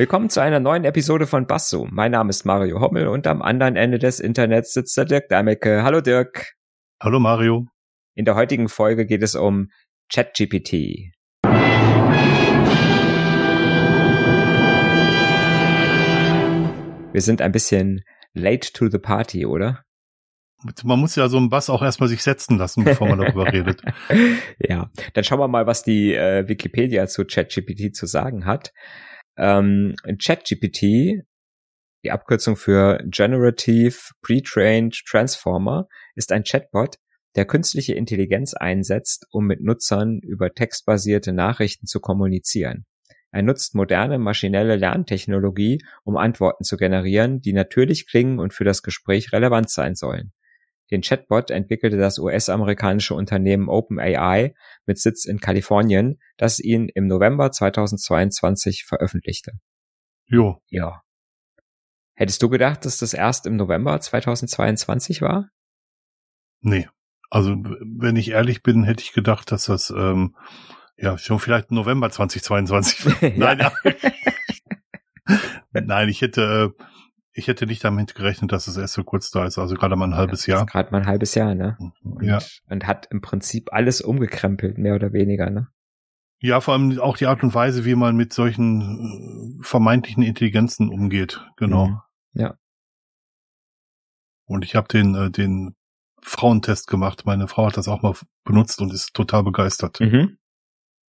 Willkommen zu einer neuen Episode von Basso. Mein Name ist Mario Hommel und am anderen Ende des Internets sitzt der Dirk Damecke. Hallo Dirk. Hallo Mario. In der heutigen Folge geht es um ChatGPT. Wir sind ein bisschen late to the party, oder? Man muss ja so einen Bass auch erstmal sich setzen lassen, bevor man darüber redet. Ja, dann schauen wir mal, was die äh, Wikipedia zu ChatGPT zu sagen hat. Ähm, ChatGPT, die Abkürzung für Generative Pre-trained Transformer, ist ein Chatbot, der künstliche Intelligenz einsetzt, um mit Nutzern über textbasierte Nachrichten zu kommunizieren. Er nutzt moderne maschinelle Lerntechnologie, um Antworten zu generieren, die natürlich klingen und für das Gespräch relevant sein sollen. Den Chatbot entwickelte das US-amerikanische Unternehmen OpenAI mit Sitz in Kalifornien, das ihn im November 2022 veröffentlichte. Jo. Ja. Hättest du gedacht, dass das erst im November 2022 war? Nee. Also, wenn ich ehrlich bin, hätte ich gedacht, dass das ähm, ja schon vielleicht November 2022 war. Nein, Nein, ich hätte äh, ich hätte nicht damit gerechnet, dass es erst so kurz da ist, also gerade mal ein halbes Jahr. Gerade mal ein halbes Jahr, ne? Und, Ja. und hat im Prinzip alles umgekrempelt, mehr oder weniger, ne? Ja, vor allem auch die Art und Weise, wie man mit solchen äh, vermeintlichen Intelligenzen umgeht. Genau. Mhm. Ja. Und ich habe den, äh, den Frauentest gemacht. Meine Frau hat das auch mal benutzt und ist total begeistert. Mhm.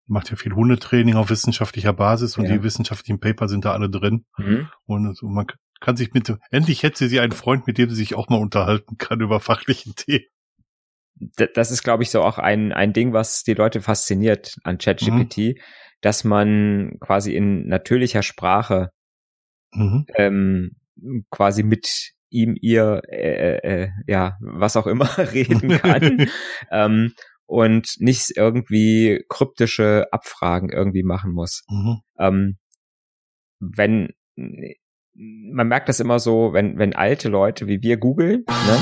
Macht ja viel Hundetraining auf wissenschaftlicher Basis und Ja. die wissenschaftlichen Paper sind da alle drin. Mhm. Und man kann sich mit, endlich hätte sie einen Freund, mit dem sie sich auch mal unterhalten kann über fachlichen Themen. Das ist, glaube ich, so auch ein, ein Ding, was die Leute fasziniert an ChatGPT, dass man quasi in natürlicher Sprache Mhm. ähm, quasi mit ihm, ihr, äh, äh, ja, was auch immer reden kann ähm, und nicht irgendwie kryptische Abfragen irgendwie machen muss. Mhm. Ähm, wenn man merkt das immer so, wenn wenn alte Leute wie wir googeln, ne?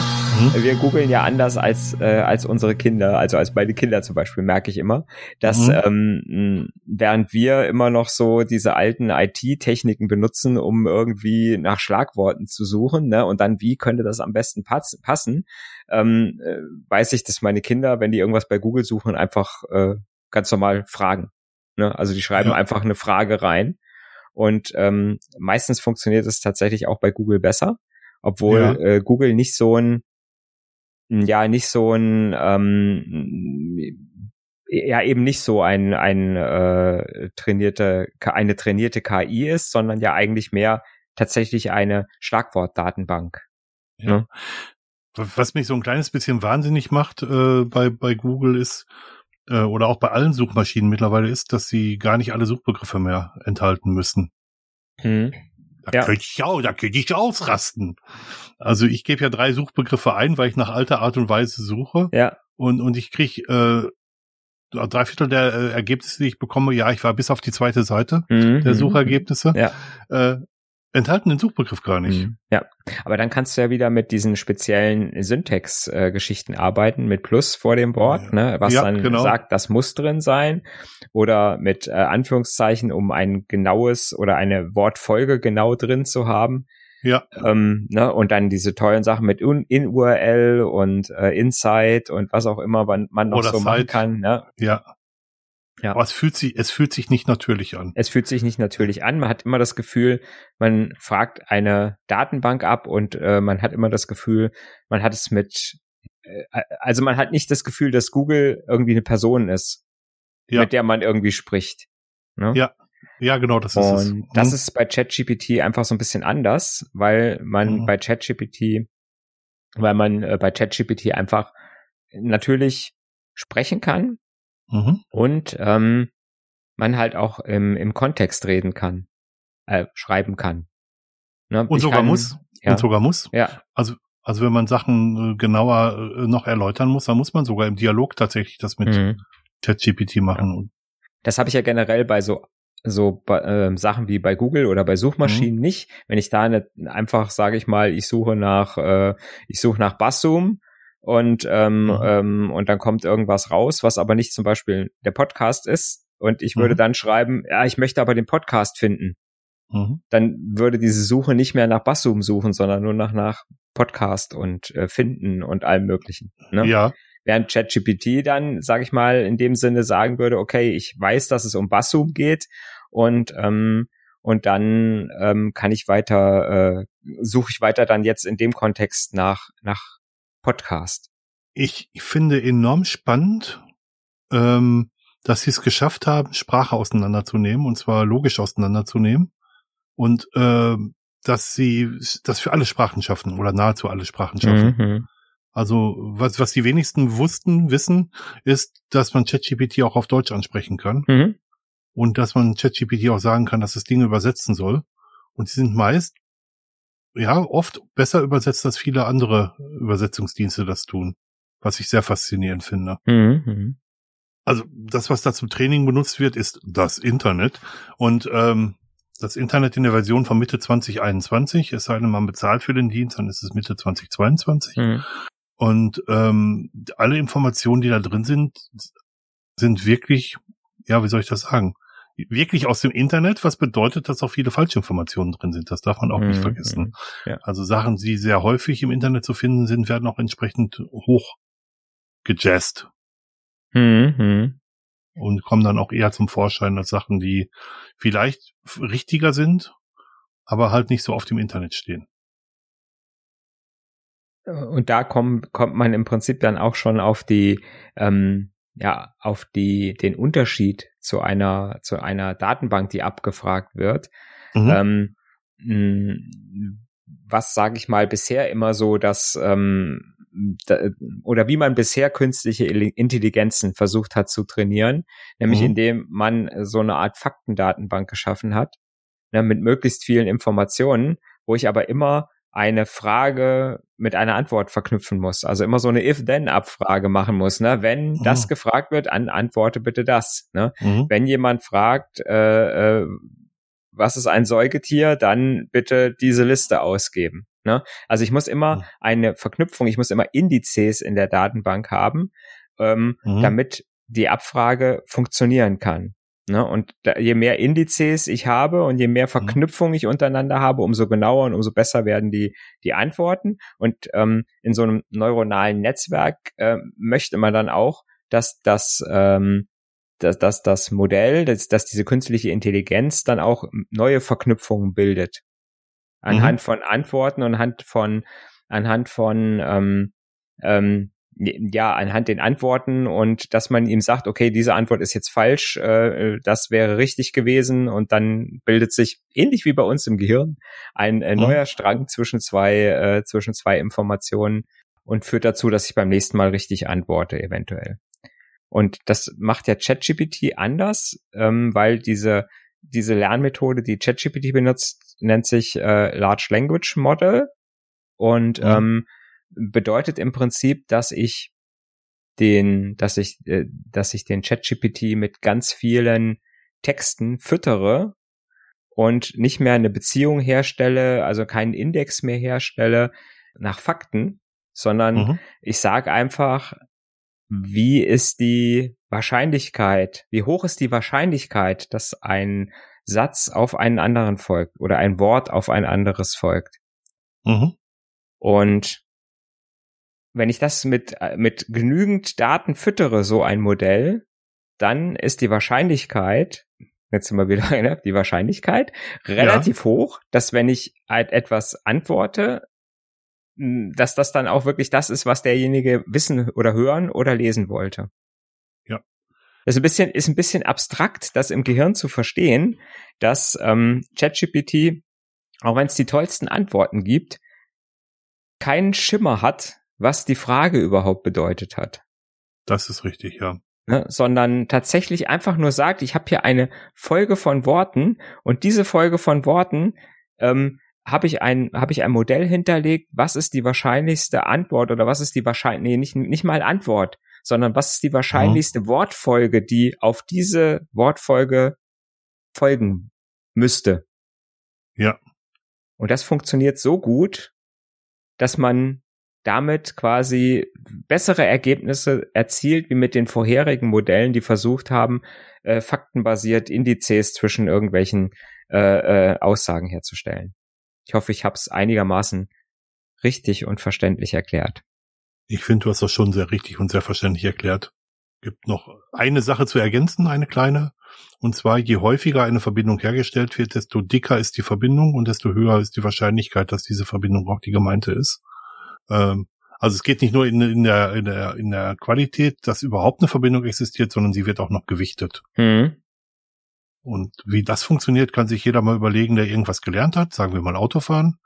Mhm. wir googeln ja anders als äh, als unsere Kinder, also als meine Kinder zum Beispiel merke ich immer, dass Mhm. ähm, während wir immer noch so diese alten IT-Techniken benutzen, um irgendwie nach Schlagworten zu suchen, ne, und dann wie könnte das am besten pass passen, ähm, äh, weiß ich, dass meine Kinder, wenn die irgendwas bei Google suchen, einfach äh, ganz normal fragen. Ne? Also die schreiben Ja. einfach eine Frage rein und ähm, meistens funktioniert es tatsächlich auch bei Google besser, obwohl Ja. äh, Google nicht so ein ja nicht so ein ähm, ja eben nicht so ein ein äh, trainierte eine trainierte KI ist, sondern ja eigentlich mehr tatsächlich eine Schlagwortdatenbank. Ja. Was mich so ein kleines bisschen wahnsinnig macht äh, bei, bei Google ist, äh, oder auch bei allen Suchmaschinen mittlerweile ist, dass sie gar nicht alle Suchbegriffe mehr enthalten müssen. Hm. Da Ja. könnte ich auch, da könnte ich ausrasten. Also ich gebe ja drei Suchbegriffe ein, weil ich nach alter Art und Weise suche Ja, und, und ich kriege äh, drei Viertel der äh, Ergebnisse, die ich bekomme, ja, ich war bis auf die zweite Seite Mhm, der mhm. Suchergebnisse, Ja. äh, enthalten den Suchbegriff gar nicht. Mhm. Ja, aber dann kannst du ja wieder mit diesen speziellen Syntax-Geschichten arbeiten, mit Plus vor dem Wort, ne, was Ja, dann genau. sagt, das muss drin sein, oder mit äh, Anführungszeichen, um ein genaues oder eine Wortfolge genau drin zu haben. Ja, Ähm, ne, und dann diese tollen Sachen mit In-URL und äh, Insight und was auch immer man, man noch Oder so machen Site. kann. Ne? ja. Ja. Aber es fühlt sich, es fühlt sich nicht natürlich an. Es fühlt sich nicht natürlich an. Man hat immer das Gefühl, man fragt eine Datenbank ab und äh, man hat immer das Gefühl, man hat es mit, äh, also man hat nicht das Gefühl, dass Google irgendwie eine Person ist, Ja. mit der man irgendwie spricht. Ne? Ja, Ja, genau, das ist es. Und das Mhm. ist bei ChatGPT einfach so ein bisschen anders, weil man Mhm. bei ChatGPT, weil man äh, bei ChatGPT einfach natürlich sprechen kann Mhm. und ähm, man halt auch im, im Kontext reden kann, äh, schreiben kann. Ne? Und Ich sogar kann- muss. Ja, Und sogar muss. ja, Also wenn man Sachen äh, genauer äh, noch erläutern muss, dann muss man sogar im Dialog tatsächlich das mit mhm. ChatGPT machen. Das habe ich ja generell bei so so bei, ähm, Sachen wie bei Google oder bei Suchmaschinen Mhm. nicht. Wenn ich da eine, einfach sage ich mal, ich suche nach äh, ich suche nach Basszoom und ähm, Mhm. ähm, und dann kommt irgendwas raus, was aber nicht zum Beispiel der Podcast ist und ich würde Mhm. dann schreiben, ja, ich möchte aber den Podcast finden. mhm. dann würde diese Suche nicht mehr nach Basszoom suchen, sondern nur nach, nach Podcast und äh, Finden und allem Möglichen. Ne? Ja. Während ChatGPT dann, sage ich mal, in dem Sinne sagen würde, okay, ich weiß, dass es um Basszoom geht und ähm, und dann ähm, kann ich weiter, äh, suche ich weiter dann jetzt in dem Kontext nach, nach Podcast. Ich finde enorm spannend, ähm, dass sie es geschafft haben, Sprache auseinanderzunehmen, und zwar logisch auseinanderzunehmen. Und äh, dass sie das für alle Sprachen schaffen oder nahezu alle Sprachen schaffen. Mhm. Also was, was die wenigsten wussten, wissen, ist, dass man ChatGPT auch auf Deutsch ansprechen kann. Mhm. Und dass man ChatGPT auch sagen kann, dass es Dinge übersetzen soll. Und sie sind meist, ja, oft besser übersetzt, als viele andere Übersetzungsdienste das tun. Was ich sehr faszinierend finde. Mhm. mhm. Also das, was da zum Training benutzt wird, ist das Internet. Und ähm, das Internet in der Version von Mitte 2021, es sei denn, man bezahlt für den Dienst, dann ist es Mitte 2022. Mhm. Und ähm, alle Informationen, die da drin sind, sind wirklich, ja, wie soll ich das sagen? Wirklich aus dem Internet, was bedeutet, dass auch viele Falschinformationen drin sind. Das darf man auch mhm. nicht vergessen. Ja. Also Sachen, die sehr häufig im Internet zu finden sind, werden auch entsprechend hoch gejazzt. Mhm. Und kommen dann auch eher zum Vorschein als Sachen, die vielleicht richtiger sind, aber halt nicht so oft im Internet stehen. Und da kommt, kommt man im Prinzip dann auch schon auf die, ähm, ja, auf die, den Unterschied zu einer, zu einer Datenbank, die abgefragt wird. Mhm. Ähm, was sage ich mal bisher immer so, dass ähm, da, oder wie man bisher künstliche Intelligenzen versucht hat zu trainieren, nämlich mhm. indem man so eine Art Faktendatenbank geschaffen hat, ne, mit möglichst vielen Informationen, wo ich aber immer eine Frage mit einer Antwort verknüpfen muss. Also immer so eine If-Then-Abfrage machen muss. Ne? Wenn mhm. das gefragt wird, an, antworte bitte das. Ne? Mhm. Wenn jemand fragt, äh, äh, was ist ein Säugetier, dann bitte diese Liste ausgeben. Ne? Also ich muss immer mhm. eine Verknüpfung, ich muss immer Indizes in der Datenbank haben, ähm, mhm. damit die Abfrage funktionieren kann. Ne? Und da, je mehr Indizes ich habe und je mehr mhm. Verknüpfungen ich untereinander habe, umso genauer und umso besser werden die, die Antworten. Und ähm, in so einem neuronalen Netzwerk äh, möchte man dann auch, dass das ähm, dass, dass das Modell, dass, dass diese künstliche Intelligenz dann auch neue Verknüpfungen bildet anhand mhm. von Antworten und anhand von anhand von ähm, ähm, ja anhand den Antworten und dass man ihm sagt, okay, diese Antwort ist jetzt falsch, äh, das wäre richtig gewesen und dann bildet sich ähnlich wie bei uns im Gehirn ein äh, mhm. neuer Strang zwischen zwei äh, zwischen zwei Informationen und führt dazu, dass ich beim nächsten Mal richtig antworte eventuell. Und das macht ja ChatGPT anders, ähm, weil diese diese Lernmethode, die ChatGPT benutzt, nennt sich äh, Large Language Model und mhm. ähm, bedeutet im Prinzip, dass ich den, dass ich, äh, dass ich den ChatGPT mit ganz vielen Texten füttere und nicht mehr eine Beziehung herstelle, also keinen Index mehr herstelle nach Fakten, sondern mhm. ich sage einfach, wie ist die Wahrscheinlichkeit, wie hoch ist die Wahrscheinlichkeit, dass ein Satz auf einen anderen folgt oder ein Wort auf ein anderes folgt. Mhm. Und wenn ich das mit, mit genügend Daten füttere, so ein Modell, dann ist die Wahrscheinlichkeit, jetzt sind wir wieder, ne, die Wahrscheinlichkeit relativ ja. hoch, dass wenn ich halt etwas antworte, dass das dann auch wirklich das ist, was derjenige wissen oder hören oder lesen wollte. Ja. Das ist ein bisschen, ist ein bisschen abstrakt, das im Gehirn zu verstehen, dass ähm, ChatGPT, auch wenn es die tollsten Antworten gibt, keinen Schimmer hat, was die Frage überhaupt bedeutet hat. Das ist richtig, ja. Ne, sondern tatsächlich einfach nur sagt, ich habe hier eine Folge von Worten und diese Folge von Worten ähm, habe ich ein habe ich ein Modell hinterlegt, was ist die wahrscheinlichste Antwort oder was ist die wahrscheinlich nee, nicht nicht mal Antwort, sondern was ist die wahrscheinlichste mhm. Wortfolge, die auf diese Wortfolge folgen müsste. Ja. Und das funktioniert so gut, dass man damit quasi bessere Ergebnisse erzielt wie mit den vorherigen Modellen, die versucht haben, äh, faktenbasiert Indizes zwischen irgendwelchen äh, äh, Aussagen herzustellen. Ich hoffe, ich habe es einigermaßen richtig und verständlich erklärt. Ich finde, du hast das schon sehr richtig und sehr verständlich erklärt. Gibt noch eine Sache zu ergänzen, eine kleine. Und zwar, je häufiger eine Verbindung hergestellt wird, desto dicker ist die Verbindung und desto höher ist die Wahrscheinlichkeit, dass diese Verbindung auch die gemeinte ist. Ähm, also es geht nicht nur in, in, der, in, der, in der Qualität, dass überhaupt eine Verbindung existiert, sondern sie wird auch noch gewichtet. Mhm. Und wie das funktioniert, kann sich jeder mal überlegen, der irgendwas gelernt hat, sagen wir mal Autofahren,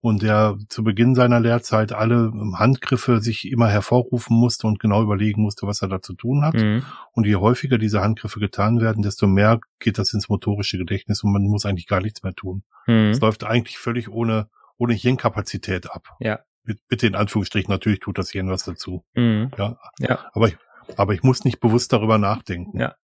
und der zu Beginn seiner Lehrzeit alle Handgriffe sich immer hervorrufen musste und genau überlegen musste, was er da zu tun hat. Mhm. Und je häufiger diese Handgriffe getan werden, desto mehr geht das ins motorische Gedächtnis und man muss eigentlich gar nichts mehr tun. Mhm. Es läuft eigentlich völlig ohne, ohne Hirnkapazität ab. Ja. Bitte in Anführungsstrichen, natürlich tut das Hirn was dazu. Mhm. Ja. ja. Aber ich, aber ich muss nicht bewusst darüber nachdenken. Ja.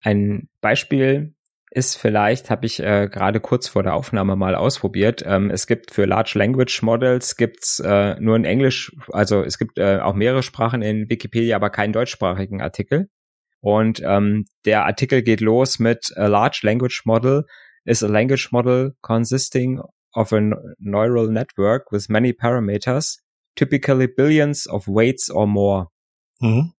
Ein Beispiel ist vielleicht, habe ich äh, gerade kurz vor der Aufnahme mal ausprobiert. Ähm, es gibt für Large Language Models gibt's äh, nur in Englisch, also es gibt äh, auch mehrere Sprachen in Wikipedia, aber keinen deutschsprachigen Artikel. Und ähm, der Artikel geht los mit a Large Language Model is a language model consisting of a neural network with many parameters, typically billions of weights or more. Mhm.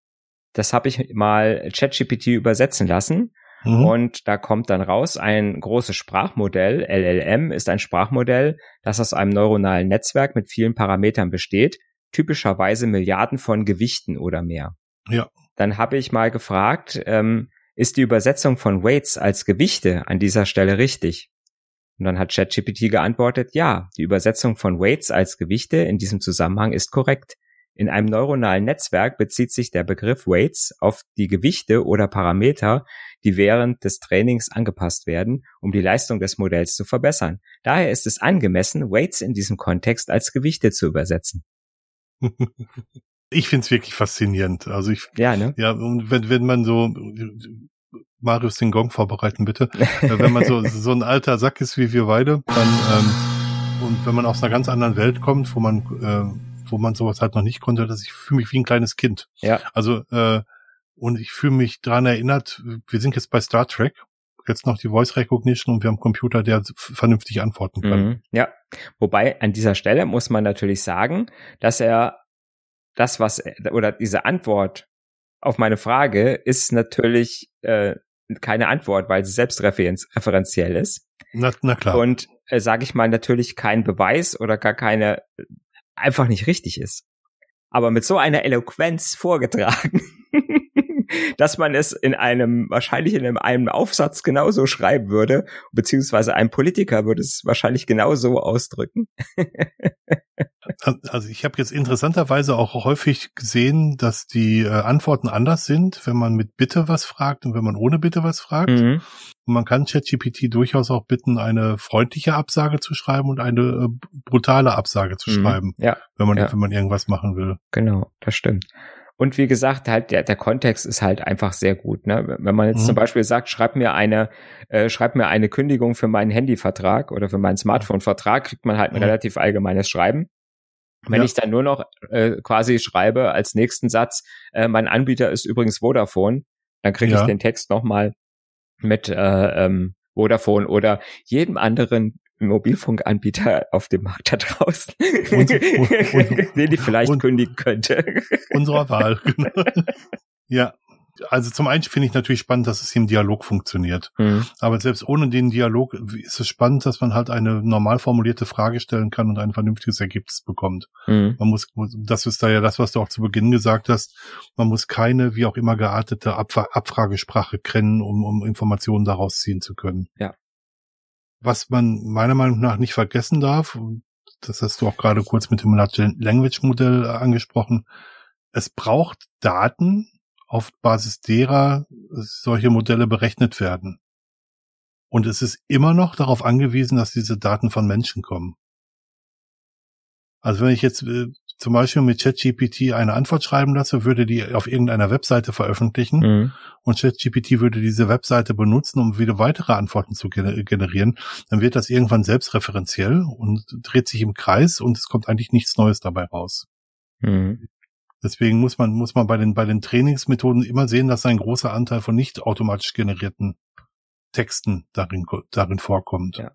Das habe ich mal ChatGPT übersetzen lassen Mhm. Und da kommt dann raus, ein großes Sprachmodell, LLM, ist ein Sprachmodell, das aus einem neuronalen Netzwerk mit vielen Parametern besteht, typischerweise Milliarden von Gewichten oder mehr. Ja. Dann habe ich mal gefragt, ähm, ist die Übersetzung von Weights als Gewichte an dieser Stelle richtig? Und dann hat ChatGPT geantwortet, ja, die Übersetzung von Weights als Gewichte in diesem Zusammenhang ist korrekt. In einem neuronalen Netzwerk bezieht sich der Begriff Weights auf die Gewichte oder Parameter, die während des Trainings angepasst werden, um die Leistung des Modells zu verbessern. Daher ist es angemessen, Weights in diesem Kontext als Gewichte zu übersetzen. Ich find's wirklich faszinierend. Also ich, ja, ne? ja, und wenn, wenn man so, Marius den Gong vorbereiten bitte, wenn man so, so ein alter Sack ist wie wir beide, dann, ähm, und wenn man aus einer ganz anderen Welt kommt, wo man, äh, wo man sowas halt noch nicht konnte, dass ich fühle mich wie ein kleines Kind. Ja. Also äh, und ich fühle mich dran erinnert, wir sind jetzt bei Star Trek, jetzt noch die Voice Recognition und wir haben einen Computer, der vernünftig antworten kann. Mhm, ja, wobei an dieser Stelle muss man natürlich sagen, dass er das, was oder diese Antwort auf meine Frage ist natürlich äh, keine Antwort, weil sie selbstreferenziell ist. Na, na klar. Und äh, sage ich mal natürlich kein Beweis oder gar keine einfach nicht richtig ist. Aber mit so einer Eloquenz vorgetragen, dass man es in einem, wahrscheinlich in einem Aufsatz genauso schreiben würde, beziehungsweise ein Politiker würde es wahrscheinlich genauso ausdrücken. Also ich habe jetzt interessanterweise auch häufig gesehen, dass die äh, Antworten anders sind, wenn man mit Bitte was fragt und wenn man ohne Bitte was fragt. Mhm. Und man kann ChatGPT durchaus auch bitten, eine freundliche Absage zu schreiben und eine äh, brutale Absage zu mhm. schreiben, ja. wenn man ja. wenn man irgendwas machen will. Genau, das stimmt. Und wie gesagt, halt der, der Kontext ist halt einfach sehr gut. Ne? Wenn man jetzt mhm. zum Beispiel sagt, schreib mir eine, äh, schreib mir eine Kündigung für meinen Handyvertrag oder für meinen Smartphone-Vertrag, kriegt man halt ein mhm. relativ allgemeines Schreiben. Wenn ja. ich dann nur noch äh, quasi schreibe als nächsten Satz, äh, mein Anbieter ist übrigens Vodafone, dann kriege ja. ich den Text nochmal mit äh, ähm, Vodafone oder jedem anderen Mobilfunkanbieter auf dem Markt da draußen, und, und, und, den ich vielleicht kündigen könnte. Unserer Wahl, genau. Ja, also zum einen finde ich natürlich spannend, dass es hier im Dialog funktioniert. Mhm. Aber selbst ohne den Dialog ist es spannend, dass man halt eine normal formulierte Frage stellen kann und ein vernünftiges Ergebnis bekommt. Mhm. Man muss, das ist da ja das, was du auch zu Beginn gesagt hast, man muss keine, wie auch immer geartete Abf Abfragesprache kennen, um, um Informationen daraus ziehen zu können. Ja. Was man meiner Meinung nach nicht vergessen darf, das hast du auch gerade kurz mit dem Large Language Modell angesprochen, es braucht Daten, auf Basis derer solche Modelle berechnet werden. Und es ist immer noch darauf angewiesen, dass diese Daten von Menschen kommen. Also wenn ich jetzt äh, zum Beispiel mit ChatGPT eine Antwort schreiben lasse, würde die auf irgendeiner Webseite veröffentlichen mhm. und ChatGPT würde diese Webseite benutzen, um wieder weitere Antworten zu generieren, dann wird das irgendwann selbstreferenziell und dreht sich im Kreis und es kommt eigentlich nichts Neues dabei raus. Mhm. Deswegen muss man, muss man bei den, bei den Trainingsmethoden immer sehen, dass ein großer Anteil von nicht automatisch generierten Texten darin, darin vorkommt. Ja.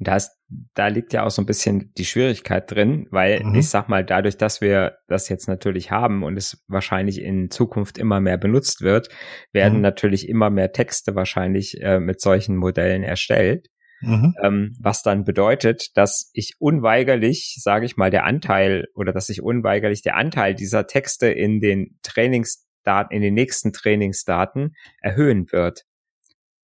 Da, ist, da liegt ja auch so ein bisschen die Schwierigkeit drin, weil mhm. ich sag mal, dadurch, dass wir das jetzt natürlich haben und es wahrscheinlich in Zukunft immer mehr benutzt wird, werden mhm. natürlich immer mehr Texte wahrscheinlich äh, mit solchen Modellen erstellt. Mhm. Ähm, was dann bedeutet, dass ich unweigerlich, sage ich mal, der Anteil oder dass ich unweigerlich der Anteil dieser Texte in den Trainingsdaten, in den nächsten Trainingsdaten erhöhen wird.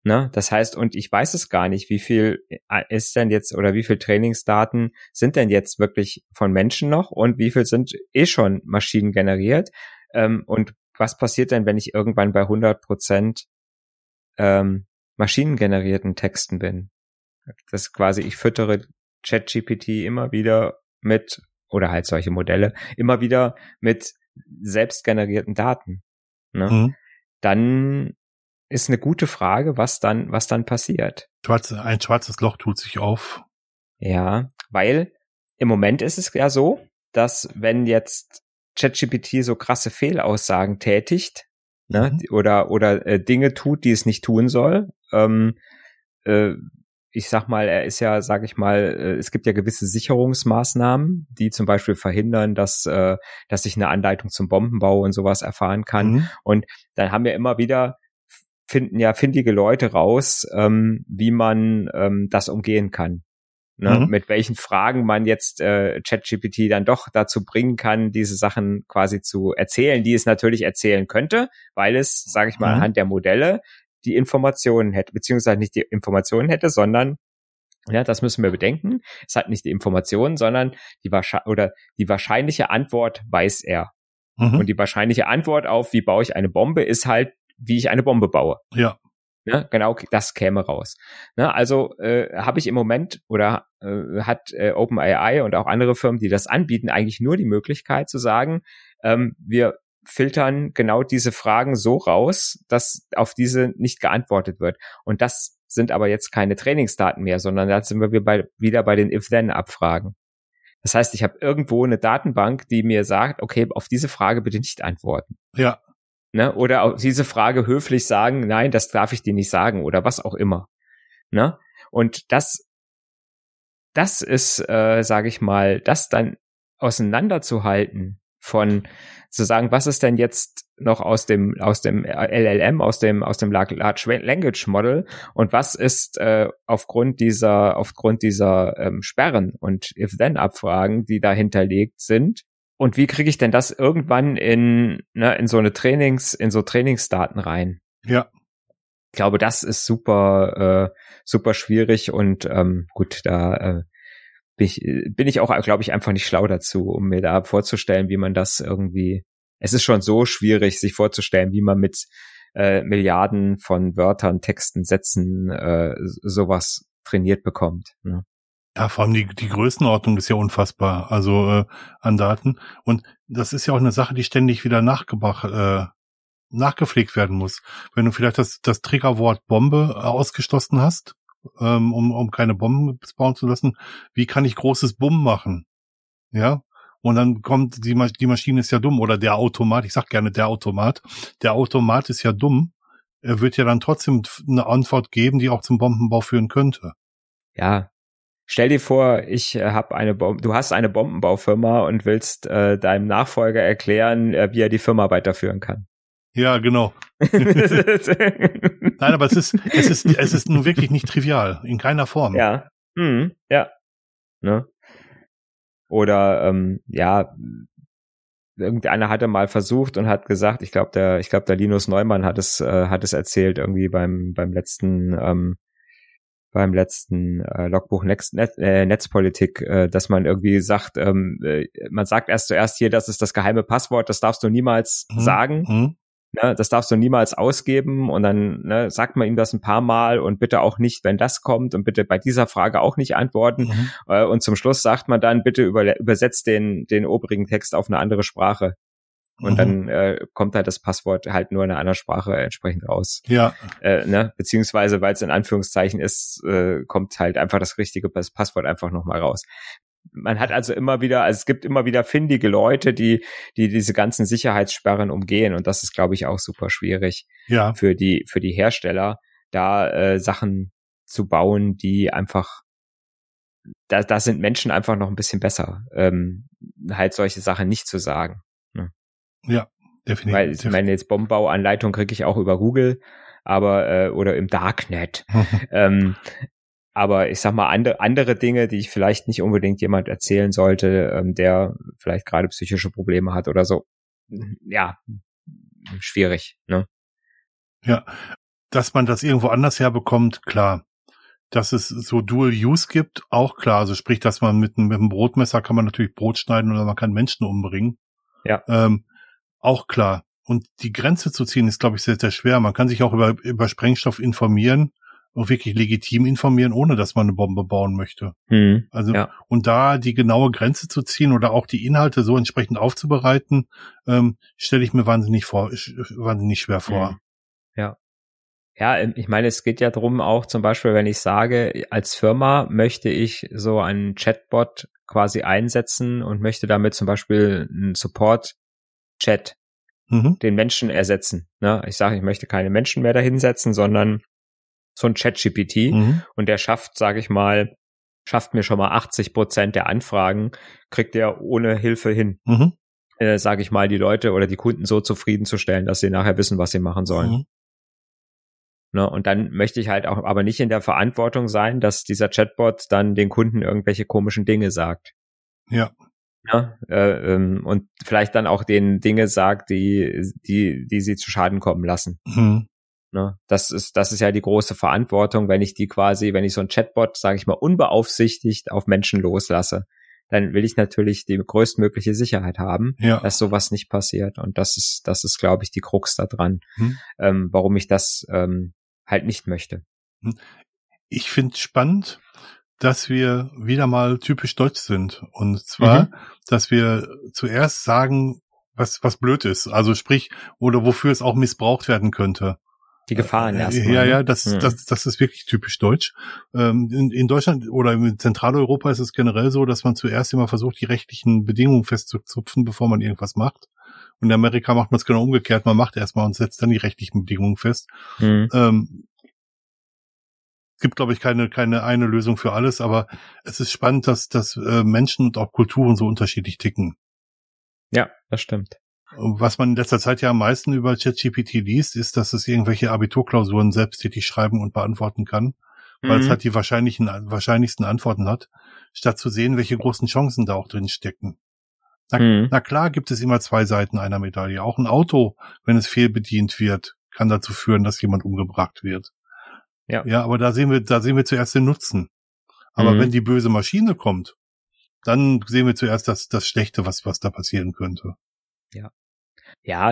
Ne? Das heißt, und ich weiß es gar nicht, wie viel äh, ist denn jetzt oder wie viel Trainingsdaten sind denn jetzt wirklich von Menschen noch und wie viel sind eh schon Maschinen generiert? Ähm, und was passiert denn, wenn ich irgendwann bei 100 Prozent ähm, maschinengenerierten Texten bin? Das quasi, ich füttere ChatGPT immer wieder mit, oder halt solche Modelle, immer wieder mit selbst generierten Daten. Ne? Mhm. Dann ist eine gute Frage, was dann, was dann passiert. Schwarz, ein schwarzes Loch tut sich auf. Ja, weil im Moment ist es ja so, dass wenn jetzt ChatGPT so krasse Fehlaussagen tätigt, ne, mhm. oder, oder äh, Dinge tut, die es nicht tun soll, ähm, äh, ich sag mal, er ist ja, sag ich mal, äh, es gibt ja gewisse Sicherungsmaßnahmen, die zum Beispiel verhindern, dass, äh, dass ich eine Anleitung zum Bombenbau und sowas erfahren kann. Mhm. Und dann haben wir immer wieder finden ja findige Leute raus, ähm, wie man ähm, das umgehen kann. Ne? Mhm. Mit welchen Fragen man jetzt äh, ChatGPT dann doch dazu bringen kann, diese Sachen quasi zu erzählen, die es natürlich erzählen könnte, weil es, sage ich mal, mhm. anhand der Modelle die Informationen hätte, beziehungsweise nicht die Informationen hätte, sondern ja, das müssen wir bedenken. Es hat nicht die Informationen, sondern die wahrscheinlich oder die wahrscheinliche Antwort weiß er. Mhm. Und die wahrscheinliche Antwort auf, wie baue ich eine Bombe, ist halt wie ich eine Bombe baue. Ja. Ne, genau, das käme raus. Ne, also äh, habe ich im Moment oder äh, hat äh, OpenAI und auch andere Firmen, die das anbieten, eigentlich nur die Möglichkeit zu sagen, ähm, wir filtern genau diese Fragen so raus, dass auf diese nicht geantwortet wird. Und das sind aber jetzt keine Trainingsdaten mehr, sondern da sind wir bei, wieder bei den If-Then-Abfragen. Das heißt, ich habe irgendwo eine Datenbank, die mir sagt, okay, auf diese Frage bitte nicht antworten. Ja. Ne? Oder auf diese Frage höflich sagen, nein, das darf ich dir nicht sagen oder was auch immer. Ne? Und das, das ist, äh, sage ich mal, das dann auseinanderzuhalten von zu sagen, was ist denn jetzt noch aus dem aus dem LLM, aus dem aus dem Large Language Model und was ist äh, aufgrund dieser aufgrund dieser ähm, Sperren und If-Then-Abfragen, die dahinterlegt sind, und wie kriege ich denn das irgendwann in, ne, in so eine Trainings, in so Trainingsdaten rein? Ja. Ich glaube, das ist super, äh, super schwierig und ähm, gut, da äh, bin ich, bin ich auch, glaube ich, einfach nicht schlau dazu, um mir da vorzustellen, wie man das irgendwie. Es ist schon so schwierig, sich vorzustellen, wie man mit äh, Milliarden von Wörtern, Texten, Sätzen äh, sowas trainiert bekommt. Ne? Ja, vor allem die, die Größenordnung ist ja unfassbar, also äh, an Daten. Und das ist ja auch eine Sache, die ständig wieder nachgebracht, äh, nachgepflegt werden muss. Wenn du vielleicht das, das Triggerwort Bombe ausgeschlossen hast, ähm, um, um keine Bomben bauen zu lassen, wie kann ich großes Bumm machen? Ja. Und dann kommt die, die Maschine ist ja dumm oder der Automat, ich sag gerne der Automat, der Automat ist ja dumm, er wird ja dann trotzdem eine Antwort geben, die auch zum Bombenbau führen könnte. Ja, Stell dir vor, ich äh, habe eine Bom du hast eine Bombenbaufirma und willst äh, deinem Nachfolger erklären, äh, wie er die Firma weiterführen kann. Ja, genau. Nein, aber es ist, es ist, es ist nun wirklich nicht trivial, in keiner Form. Ja. Mhm, ja. Ne? Oder ähm, ja, irgendeiner hatte mal versucht und hat gesagt, ich glaube der, ich glaube der Linus Neumann hat es, äh, hat es erzählt irgendwie beim beim letzten ähm, beim letzten äh, Logbuch Netz, Netz, äh, Netzpolitik, äh, dass man irgendwie sagt, ähm, äh, man sagt erst zuerst hier, das ist das geheime Passwort, das darfst du niemals mhm. sagen. Mhm. Ne, das darfst du niemals ausgeben und dann ne, sagt man ihm das ein paar Mal und bitte auch nicht, wenn das kommt und bitte bei dieser Frage auch nicht antworten. Mhm. Äh, und zum Schluss sagt man dann, bitte über, übersetzt den, den oberigen Text auf eine andere Sprache. Und mhm. dann äh, kommt halt das Passwort halt nur in einer anderen Sprache entsprechend raus. Ja. Äh, ne? Beziehungsweise, weil es in Anführungszeichen ist, äh, kommt halt einfach das richtige das Passwort einfach nochmal raus. Man hat also immer wieder, also es gibt immer wieder findige Leute, die, die diese ganzen Sicherheitssperren umgehen. Und das ist, glaube ich, auch super schwierig ja. für die, für die Hersteller da äh, Sachen zu bauen, die einfach da, da sind Menschen einfach noch ein bisschen besser, ähm, halt solche Sachen nicht zu sagen. Ne? Ja, definitiv. Weil ich meine, jetzt Bombenbauanleitung kriege ich auch über Google, aber äh, oder im Darknet. ähm, aber ich sag mal, andere, andere Dinge, die ich vielleicht nicht unbedingt jemand erzählen sollte, ähm, der vielleicht gerade psychische Probleme hat oder so. Ja, schwierig, ne? Ja, dass man das irgendwo anders herbekommt, klar. Dass es so Dual Use gibt, auch klar. Also sprich, dass man mit, mit einem Brotmesser kann man natürlich Brot schneiden oder man kann Menschen umbringen. Ja. Ähm, auch klar. Und die Grenze zu ziehen ist, glaube ich, sehr, sehr schwer. Man kann sich auch über, über Sprengstoff informieren und wirklich legitim informieren, ohne dass man eine Bombe bauen möchte. Hm, Also ja. und da die genaue Grenze zu ziehen oder auch die Inhalte so entsprechend aufzubereiten, ähm, stelle ich mir wahnsinnig vor, wahnsinnig schwer vor. Hm. Ja. Ja, ähm, ich meine, es geht ja drum auch zum Beispiel, wenn ich sage, als Firma möchte ich so einen Chatbot quasi einsetzen und möchte damit zum Beispiel einen Support-Chat Mhm. den Menschen ersetzen. Ne? Ich sage, ich möchte keine Menschen mehr dahinsetzen, sondern so ein Chat-GPT Mhm. und der schafft, sage ich mal, schafft mir schon mal 80 Prozent der Anfragen, kriegt er ohne Hilfe hin, Mhm. äh, sage ich mal, die Leute oder die Kunden so zufriedenzustellen, dass sie nachher wissen, was sie machen sollen. Mhm. Ne? Und dann möchte ich halt auch aber nicht in der Verantwortung sein, dass dieser Chatbot dann den Kunden irgendwelche komischen Dinge sagt. Ja. Ne? Äh, ähm, und vielleicht dann auch den Dinge sagt, die, die, die sie zu Schaden kommen lassen. Mhm. Ne? Das ist, das ist ja die große Verantwortung, wenn ich die quasi, wenn ich so ein Chatbot, sage ich mal, unbeaufsichtigt auf Menschen loslasse, dann will ich natürlich die größtmögliche Sicherheit haben, Ja. dass sowas nicht passiert. Und das ist, das ist, glaube ich, die Krux da dran, Hm. ähm, warum ich das ähm, halt nicht möchte. Ich finde spannend, dass wir wieder mal typisch deutsch sind. Und zwar, Mhm. dass wir zuerst sagen, was, was blöd ist. Also sprich, oder wofür es auch missbraucht werden könnte. Die Gefahren Äh, erstmal. Ja, ne? ja, das, Hm. das, das ist wirklich typisch deutsch. Ähm, in, in Deutschland oder in Zentraleuropa ist es generell so, dass man zuerst immer versucht, die rechtlichen Bedingungen festzuzupfen, bevor man irgendwas macht. Und in Amerika macht man es genau umgekehrt. Man macht erstmal und setzt dann die rechtlichen Bedingungen fest. Hm. Ähm, gibt, glaube ich, keine, keine eine Lösung für alles, aber es ist spannend, dass, dass äh, Menschen und auch Kulturen so unterschiedlich ticken. Ja, das stimmt. Was man in letzter Zeit ja am meisten über ChatGPT liest, ist, dass es irgendwelche Abiturklausuren selbsttätig schreiben und beantworten kann, weil es Mhm. halt die wahrscheinlichen, wahrscheinlichsten Antworten hat, statt zu sehen, welche großen Chancen da auch drin stecken. Na, Mhm. na klar gibt es immer zwei Seiten einer Medaille. Auch ein Auto, wenn es fehlbedient wird, kann dazu führen, dass jemand umgebracht wird. Ja. Ja, aber da sehen wir, da sehen wir zuerst den Nutzen. Aber Mhm. wenn die böse Maschine kommt, dann sehen wir zuerst das, das Schlechte, was, was da passieren könnte. Ja,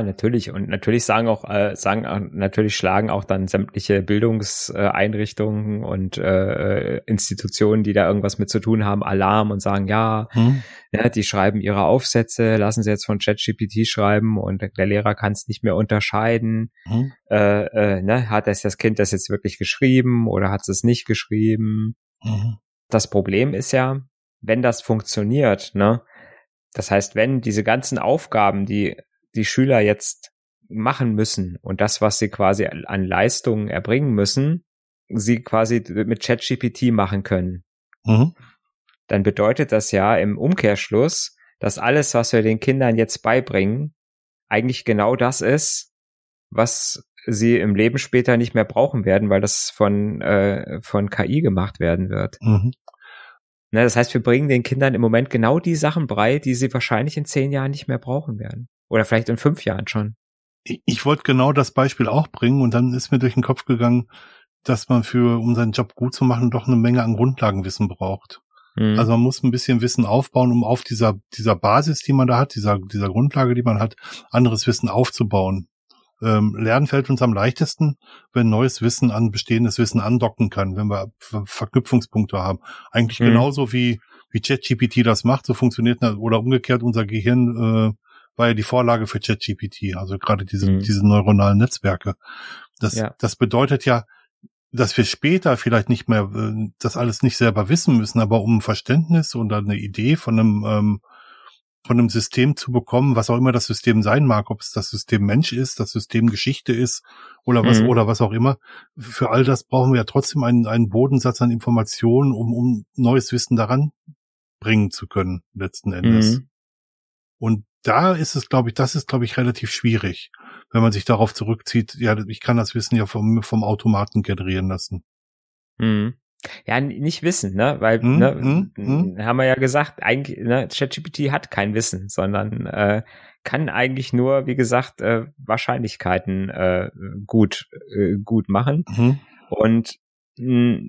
natürlich. Und natürlich sagen auch, äh, sagen auch, natürlich schlagen auch dann sämtliche Bildungseinrichtungen und äh, Institutionen, die da irgendwas mit zu tun haben, Alarm und sagen, ja, Hm? ja, die schreiben ihre Aufsätze, lassen sie jetzt von ChatGPT schreiben und der Lehrer kann es nicht mehr unterscheiden. Hm? Äh, äh, ne, hat das, das Kind das jetzt wirklich geschrieben oder hat es nicht geschrieben? Mhm. das Problem ist ja, wenn das funktioniert, ne, das heißt, wenn diese ganzen Aufgaben, die die Schüler jetzt machen müssen und das, was sie quasi an Leistungen erbringen müssen, sie quasi mit ChatGPT machen können, Mhm. dann bedeutet das ja im Umkehrschluss, dass alles, was wir den Kindern jetzt beibringen, eigentlich genau das ist, was sie im Leben später nicht mehr brauchen werden, weil das von, äh, von KI gemacht werden wird. Mhm. Ne, das heißt, wir bringen den Kindern im Moment genau die Sachen bei, die sie wahrscheinlich in zehn Jahren nicht mehr brauchen werden. Oder vielleicht in fünf Jahren schon. Ich, ich wollte genau das Beispiel auch bringen und dann ist mir durch den Kopf gegangen, dass man für, um seinen Job gut zu machen, doch eine Menge an Grundlagenwissen braucht. Mhm. Also man muss ein bisschen Wissen aufbauen, um auf dieser, dieser Basis, die man da hat, dieser, dieser Grundlage, die man hat, anderes Wissen aufzubauen. Ähm, Lernen fällt uns am leichtesten, wenn neues Wissen an bestehendes Wissen andocken kann, wenn wir Ver Verknüpfungspunkte haben. Eigentlich Mhm. genauso wie, wie ChatGPT das macht, so funktioniert oder umgekehrt unser Gehirn äh, war ja die Vorlage für ChatGPT, also gerade diese, Mhm. diese neuronalen Netzwerke. Das, Ja. das bedeutet ja, dass wir später vielleicht nicht mehr äh, das alles nicht selber wissen müssen, aber um ein Verständnis oder eine Idee von einem ähm, von einem System zu bekommen, was auch immer das System sein mag, ob es das System Mensch ist, das System Geschichte ist oder was Mhm. oder was auch immer. Für all das brauchen wir ja trotzdem einen, einen Bodensatz an Informationen, um, um neues Wissen daran bringen zu können, letzten Endes. Mhm. Und da ist es, glaube ich, das ist, glaube ich, relativ schwierig, wenn man sich darauf zurückzieht, ja, ich kann das Wissen ja vom, vom Automaten generieren lassen. Mhm. Ja, nicht wissen, ne? Weil, Hm, ne, hm, n- haben wir ja gesagt, eigentlich, ne, ChatGPT hat kein Wissen, sondern äh, kann eigentlich nur, wie gesagt, äh, Wahrscheinlichkeiten äh, gut, äh, gut machen. Mhm. Und mh,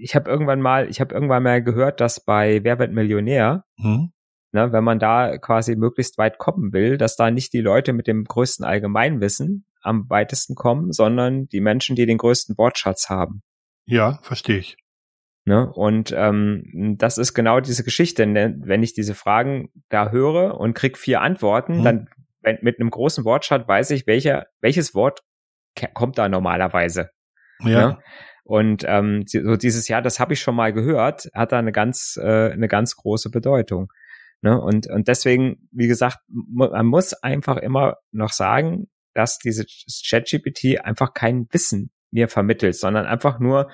ich habe irgendwann mal, ich habe irgendwann mal gehört, dass bei Wer wird Millionär, Mhm. Ne, wenn man da quasi möglichst weit kommen will, dass da nicht die Leute mit dem größten Allgemeinwissen am weitesten kommen, sondern die Menschen, die den größten Wortschatz haben. Ja, verstehe ich. Ne? Und ähm, das ist genau diese Geschichte. Ne? Wenn ich diese Fragen da höre und krieg vier Antworten, Mhm. dann wenn, mit einem großen Wortschatz weiß ich, welcher, welches Wort kommt da normalerweise. Ja. Ne? Und ähm, so dieses Jahr, das habe ich schon mal gehört, hat da eine ganz, äh, eine ganz große Bedeutung. Ne? Und, und deswegen, wie gesagt, man muss einfach immer noch sagen, dass diese ChatGPT einfach kein Wissen mir vermittelt, sondern einfach nur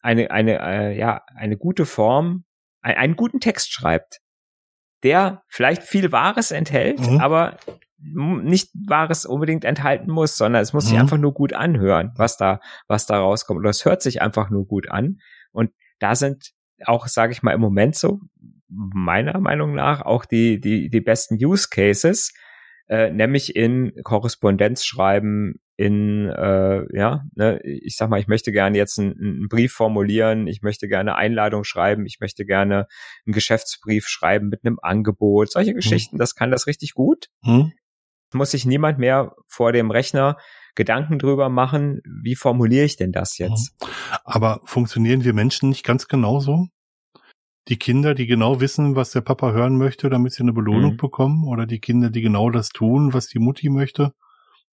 eine, eine, äh, ja, eine gute Form, ein, einen guten Text schreibt, der vielleicht viel Wahres enthält, Mhm. aber nicht Wahres unbedingt enthalten muss, sondern es muss sich Mhm. einfach nur gut anhören, was da, was da rauskommt. Oder es hört sich einfach nur gut an. Und da sind auch, sage ich mal, im Moment so, meiner Meinung nach, auch die, die, die besten Use Cases, äh, nämlich in Korrespondenz schreiben, in, äh, ja, ne, ich sag mal, ich möchte gerne jetzt einen, einen Brief formulieren, ich möchte gerne Einladung schreiben, ich möchte gerne einen Geschäftsbrief schreiben mit einem Angebot, solche Geschichten, das kann das richtig gut. Mhm. Muss sich niemand mehr vor dem Rechner Gedanken drüber machen, wie formuliere ich denn das jetzt? Aber funktionieren wir Menschen nicht ganz genauso? Die Kinder, die genau wissen, was der Papa hören möchte, damit sie eine Belohnung Mhm. bekommen, oder die Kinder, die genau das tun, was die Mutti möchte,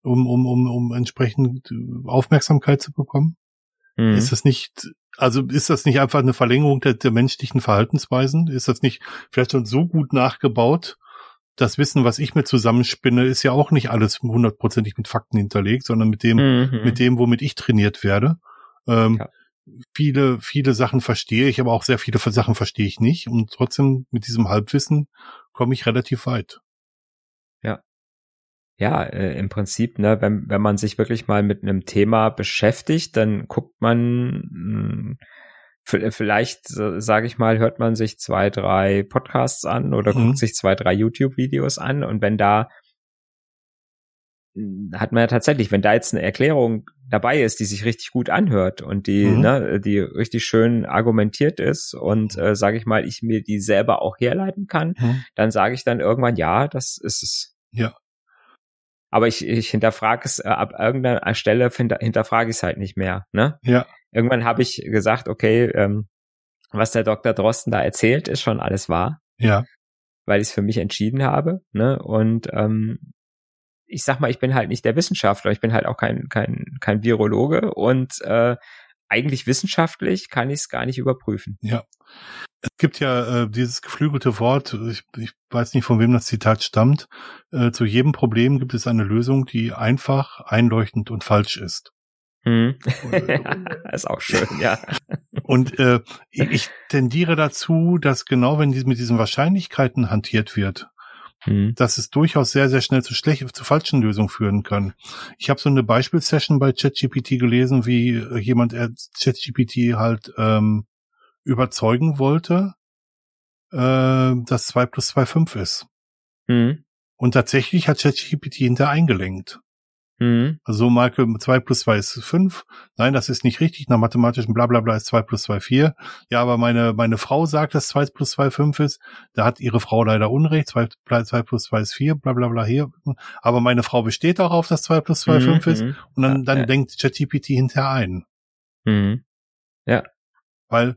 um, um, um, um entsprechend Aufmerksamkeit zu bekommen? Mhm. Ist das nicht, also ist das nicht einfach eine Verlängerung der, der menschlichen Verhaltensweisen? Ist das nicht vielleicht schon so gut nachgebaut? Das Wissen, was ich mir zusammenspinne, ist ja auch nicht alles hundertprozentig mit Fakten hinterlegt, sondern mit dem, Mhm. mit dem, womit ich trainiert werde. Ähm, Ja. Viele, viele Sachen verstehe ich, aber auch sehr viele Sachen verstehe ich nicht. Und trotzdem mit diesem Halbwissen komme ich relativ weit. ja, äh, im Prinzip, ne, wenn, wenn man sich wirklich mal mit einem Thema beschäftigt, dann guckt man, mh, v- vielleicht, sage ich mal, hört man sich zwei, drei Podcasts an oder Mhm. guckt sich zwei, drei YouTube-Videos an und wenn da hat man ja tatsächlich, wenn da jetzt eine Erklärung dabei ist, die sich richtig gut anhört und die, Mhm. ne, die richtig schön argumentiert ist und äh, sage ich mal, ich mir die selber auch herleiten kann, dann sage ich dann irgendwann, ja, das ist es. Ja. Aber ich, ich hinterfrage es äh, ab irgendeiner Stelle hinter, hinterfrage ich es halt nicht mehr. Ne? Ja, Irgendwann habe ich gesagt, okay, ähm, was der Dr. Drosten da erzählt, ist schon alles wahr, ja, weil ich es für mich entschieden habe. Ne? Und ähm, ich sag mal, ich bin halt nicht der Wissenschaftler, ich bin halt auch kein kein kein Virologe und äh, eigentlich wissenschaftlich kann ich es gar nicht überprüfen. ja. Es gibt ja äh, dieses geflügelte Wort, ich, ich weiß nicht, von wem das Zitat stammt, äh, zu jedem Problem gibt es eine Lösung, die einfach, einleuchtend und falsch ist. Hm. ist auch schön, ja. Und äh, ich ich tendiere dazu, dass genau wenn dies mit diesen Wahrscheinlichkeiten hantiert wird, Hm. dass es durchaus sehr, sehr schnell zu schlecht, zu falschen Lösungen führen kann. Ich habe so eine Beispielsession bei ChatGPT gelesen, wie äh, jemand äh, ChatGPT halt ähm, überzeugen wollte, äh, dass 2 plus 2 5 ist. Hm. Und tatsächlich hat ChatGPT hinter eingelenkt. Hm. Also so, Marke, 2 plus 2 ist 5. Nein, das ist nicht richtig. Nach mathematischem Blablabla ist 2 plus 2 4. Ja, aber meine, meine Frau sagt, dass 2 plus 2 5 ist. Da hat ihre Frau leider Unrecht. 2, 2 plus 2 ist 4, blablabla hier. Aber meine Frau besteht darauf, dass 2 plus 2 5 ist. Mhm. Und dann, Ja, dann ja. denkt ChatGPT hinterher ein. Mhm. Weil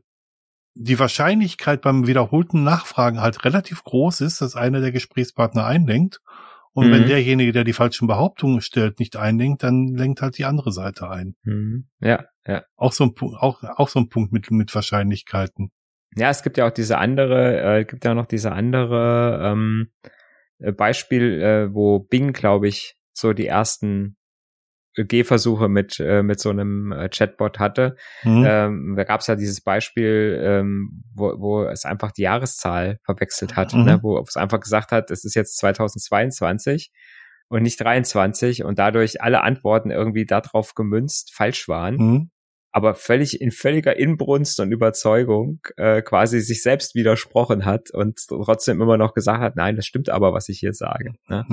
die Wahrscheinlichkeit beim wiederholten Nachfragen halt relativ groß ist, dass einer der Gesprächspartner einlenkt. Und Mhm. wenn derjenige, der die falschen Behauptungen stellt, nicht einlenkt, dann lenkt halt die andere Seite ein. Mhm. Ja, ja. Auch so ein Punkt, auch, auch so ein Punkt mit, mit Wahrscheinlichkeiten. Ja, es gibt ja auch diese andere, äh, gibt ja noch diese andere, ähm, äh, Beispiel, äh, wo Bing, glaube ich, so die ersten Gehversuche mit äh, mit so einem äh, Chatbot hatte. Mhm. Ähm, da gab es ja dieses Beispiel, ähm, wo, wo es einfach die Jahreszahl verwechselt hat, mhm. ne? wo es einfach gesagt hat, es ist jetzt 2022 und nicht 23 und dadurch alle Antworten irgendwie darauf gemünzt falsch waren. Mhm. aber völlig in völliger Inbrunst und Überzeugung äh, quasi sich selbst widersprochen hat und trotzdem immer noch gesagt hat, nein, das stimmt aber, was ich hier sage. Ne?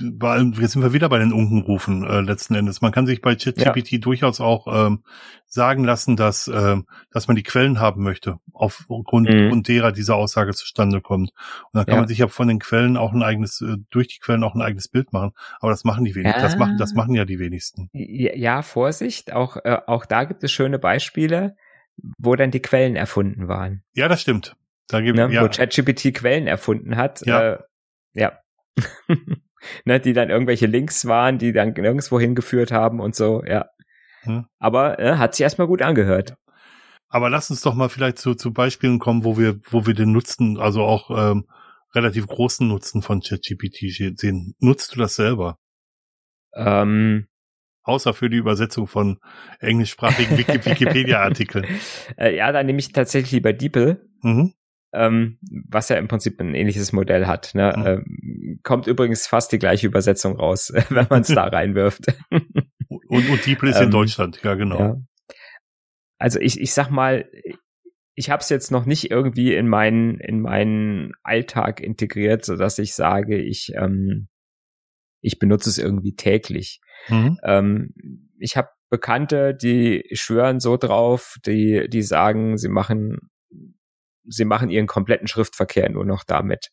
Mhm weil jetzt sind wir wieder bei den Unkenrufen äh, letzten Endes. Man kann sich bei ChatGPT ja. durchaus auch ähm, sagen lassen, dass ähm, dass man die Quellen haben möchte, aufgrund mhm. derer diese Aussage zustande kommt. Und dann kann ja. man sich ja von den Quellen auch ein eigenes, äh, durch die Quellen auch ein eigenes Bild machen. Aber das machen die wenigsten. Ja. Das machen, das machen ja die wenigsten. Ja, Vorsicht. Auch äh, auch da gibt es schöne Beispiele, wo dann die Quellen erfunden waren. Ja, das stimmt. Da gibt, ne, ja. Wo ChatGPT Quellen erfunden hat. Ja. Äh, ja. ne, die dann irgendwelche Links waren, die dann nirgendwo hingeführt haben und so, ja. Hm. Aber äh, hat sich erstmal gut angehört. Aber lass uns doch mal vielleicht zu, zu Beispielen kommen, wo wir, wo wir den Nutzen, also auch ähm, relativ großen Nutzen von ChatGPT sehen. Nutzt du das selber? Ähm, Außer für die Übersetzung von englischsprachigen Wikipedia-Artikeln. äh, ja, da nehme ich tatsächlich lieber DeepL. Mhm ähm, was ja im Prinzip ein ähnliches Modell hat. Ne? Mhm. Ähm, kommt übrigens fast die gleiche Übersetzung raus, wenn man es da reinwirft. und, und die ist in ähm, Deutschland, ja genau. Ja. Also ich, ich sag mal, ich habe es jetzt noch nicht irgendwie in meinen in meinen Alltag integriert, so dass ich sage, ich ähm, ich benutze es irgendwie täglich. Mhm. Ähm, ich habe Bekannte, die schwören so drauf, die die sagen, sie machen sie machen ihren kompletten Schriftverkehr nur noch damit.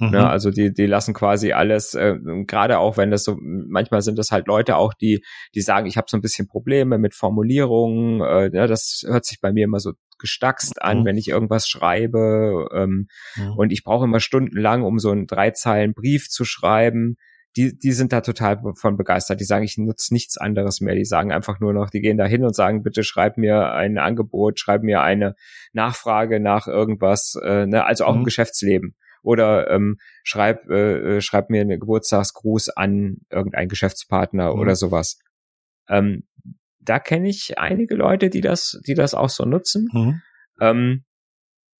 Mhm. Ne, also die, die lassen quasi alles, äh, gerade auch wenn das so, manchmal sind das halt Leute auch, die, die sagen, ich habe so ein bisschen Probleme mit Formulierungen, äh, ja, das hört sich bei mir immer so gestackst an, mhm. wenn ich irgendwas schreibe ähm, mhm. und ich brauche immer stundenlang, um so einen drei Zeilen Brief zu schreiben die, die sind da total von begeistert. Die sagen, ich nutze nichts anderes mehr. Die sagen einfach nur noch, die gehen da hin und sagen, bitte schreib mir ein Angebot, schreib mir eine Nachfrage nach irgendwas, äh, ne? also auch mhm. im Geschäftsleben. Oder ähm, schreib, äh, äh, schreib mir einen Geburtstagsgruß an irgendeinen Geschäftspartner mhm. oder sowas. Ähm, da kenne ich einige Leute, die das, die das auch so nutzen. Mhm. Ähm,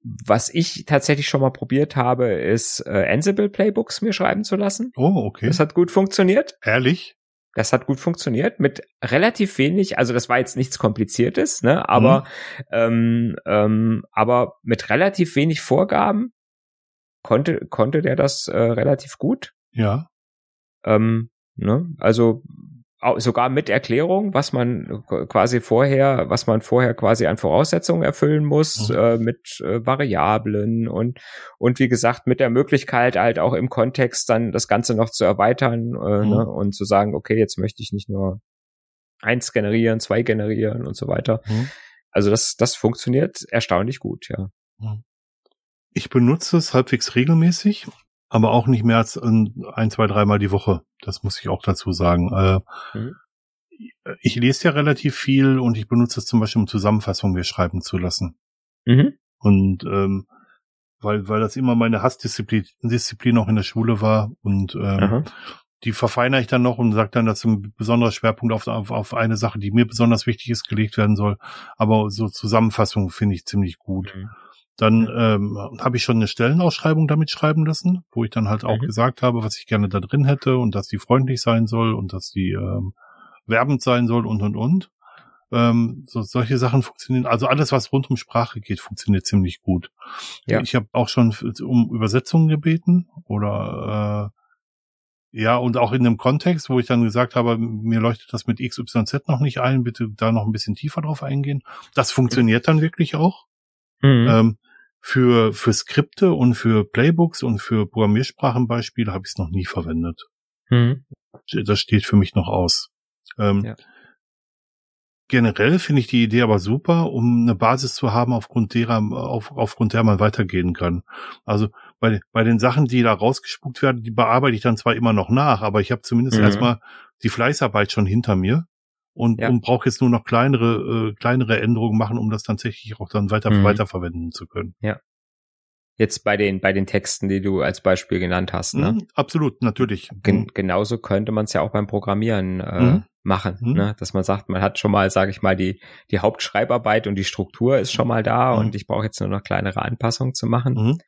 was ich tatsächlich schon mal probiert habe, ist äh, Ansible Playbooks mir schreiben zu lassen. Oh, okay. Das hat gut funktioniert. Ehrlich? Das hat gut funktioniert mit relativ wenig, also das war jetzt nichts Kompliziertes, ne? Aber mhm. ähm, ähm, aber mit relativ wenig Vorgaben konnte konnte der das äh, relativ gut. Ja. Ähm, ne? Also sogar mit Erklärung, was man quasi vorher, was man vorher quasi an Voraussetzungen erfüllen muss, mhm. äh, mit äh, Variablen und und wie gesagt mit der Möglichkeit halt auch im Kontext dann das Ganze noch zu erweitern äh, mhm. ne, und zu sagen, okay, jetzt möchte ich nicht nur eins generieren, zwei generieren und so weiter. Mhm. Also das das funktioniert erstaunlich gut, ja. Mhm. Ich benutze es halbwegs regelmäßig aber auch nicht mehr als ein, zwei, dreimal die Woche. Das muss ich auch dazu sagen. Äh, mhm. Ich lese ja relativ viel und ich benutze es zum Beispiel, um Zusammenfassungen mir schreiben zu lassen. Mhm. Und ähm, weil, weil das immer meine Hassdisziplin Disziplin auch in der Schule war und ähm, die verfeinere ich dann noch und sage dann, dass ein besonderer Schwerpunkt auf, auf, auf eine Sache, die mir besonders wichtig ist, gelegt werden soll. Aber so Zusammenfassungen finde ich ziemlich gut. Mhm. Dann ähm, habe ich schon eine Stellenausschreibung damit schreiben lassen, wo ich dann halt auch mhm. gesagt habe, was ich gerne da drin hätte und dass die freundlich sein soll und dass die ähm, werbend sein soll und und und. Ähm, so, solche Sachen funktionieren, also alles, was rund um Sprache geht, funktioniert ziemlich gut. Ja. Ich habe auch schon um Übersetzungen gebeten oder äh, ja, und auch in einem Kontext, wo ich dann gesagt habe, mir leuchtet das mit XYZ noch nicht ein, bitte da noch ein bisschen tiefer drauf eingehen. Das funktioniert dann wirklich auch. Mhm. Ähm, für, für Skripte und für Playbooks und für Programmiersprachenbeispiele habe ich es noch nie verwendet. Mhm. Das steht für mich noch aus. Ähm, ja. Generell finde ich die Idee aber super, um eine Basis zu haben, aufgrund derer, auf, aufgrund der man weitergehen kann. Also bei, bei den Sachen, die da rausgespuckt werden, die bearbeite ich dann zwar immer noch nach, aber ich habe zumindest mhm. erstmal die Fleißarbeit schon hinter mir und, ja. und brauche jetzt nur noch kleinere, äh, kleinere Änderungen machen, um das tatsächlich auch dann weiter, mhm. weiterverwenden zu können. Ja. Jetzt bei den, bei den Texten, die du als Beispiel genannt hast. Ne? Mhm, absolut, natürlich. Gen genauso könnte man es ja auch beim Programmieren äh, mhm. machen, mhm. Ne? dass man sagt, man hat schon mal, sage ich mal, die, die Hauptschreibarbeit und die Struktur ist schon mal da mhm. und ich brauche jetzt nur noch kleinere Anpassungen zu machen. Mhm.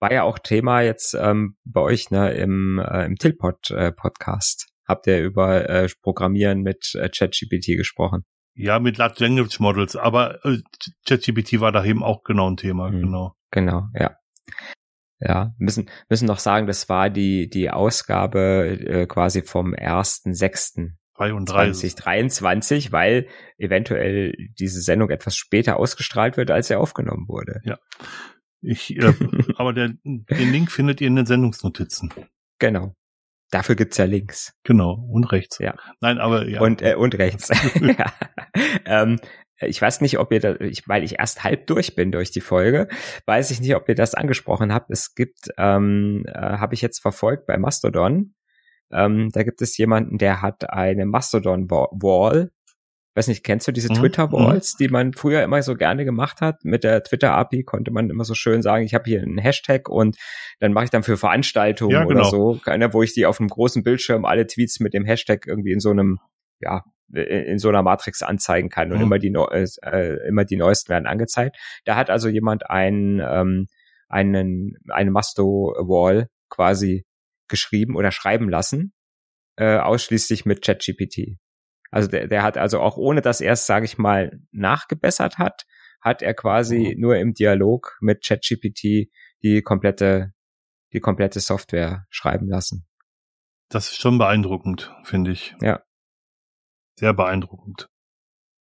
War ja auch Thema jetzt ähm, bei euch ne, im, äh, im Tilpod äh, Podcast. Habt ihr über äh, Programmieren mit äh, ChatGPT gesprochen? Ja, mit Large Language Models, aber äh, ChatGPT war da eben auch genau ein Thema, mhm. genau. Genau, ja. Ja, müssen, müssen noch sagen, das war die, die Ausgabe äh, quasi vom 1.6.2023, weil eventuell diese Sendung etwas später ausgestrahlt wird, als er aufgenommen wurde. Ja. Ich, äh, aber der, den Link findet ihr in den Sendungsnotizen. Genau. Dafür gibt's ja Links. Genau, und rechts. Ja. Nein, aber ja. Und, äh, und rechts. ja. ähm, ich weiß nicht, ob ihr da, ich, weil ich erst halb durch bin durch die Folge, weiß ich nicht, ob ihr das angesprochen habt. Es gibt, ähm, äh, habe ich jetzt verfolgt bei Mastodon. Ähm, da gibt es jemanden, der hat eine Mastodon-Wall. Weiß nicht, kennst du diese mhm. Twitter-Walls, die man früher immer so gerne gemacht hat? Mit der Twitter-API konnte man immer so schön sagen, ich habe hier einen Hashtag und dann mache ich dann für Veranstaltungen ja, genau. oder so, wo ich die auf einem großen Bildschirm alle Tweets mit dem Hashtag irgendwie in so einem ja, in so einer Matrix anzeigen kann und mhm. immer die äh, immer die neuesten werden angezeigt. Da hat also jemand einen ähm, einen eine Masto Wall quasi geschrieben oder schreiben lassen, äh, ausschließlich mit ChatGPT. Also der, der hat also auch ohne dass er es, sage ich mal, nachgebessert hat, hat er quasi mhm. nur im Dialog mit ChatGPT die komplette die komplette Software schreiben lassen. Das ist schon beeindruckend, finde ich. Ja sehr beeindruckend.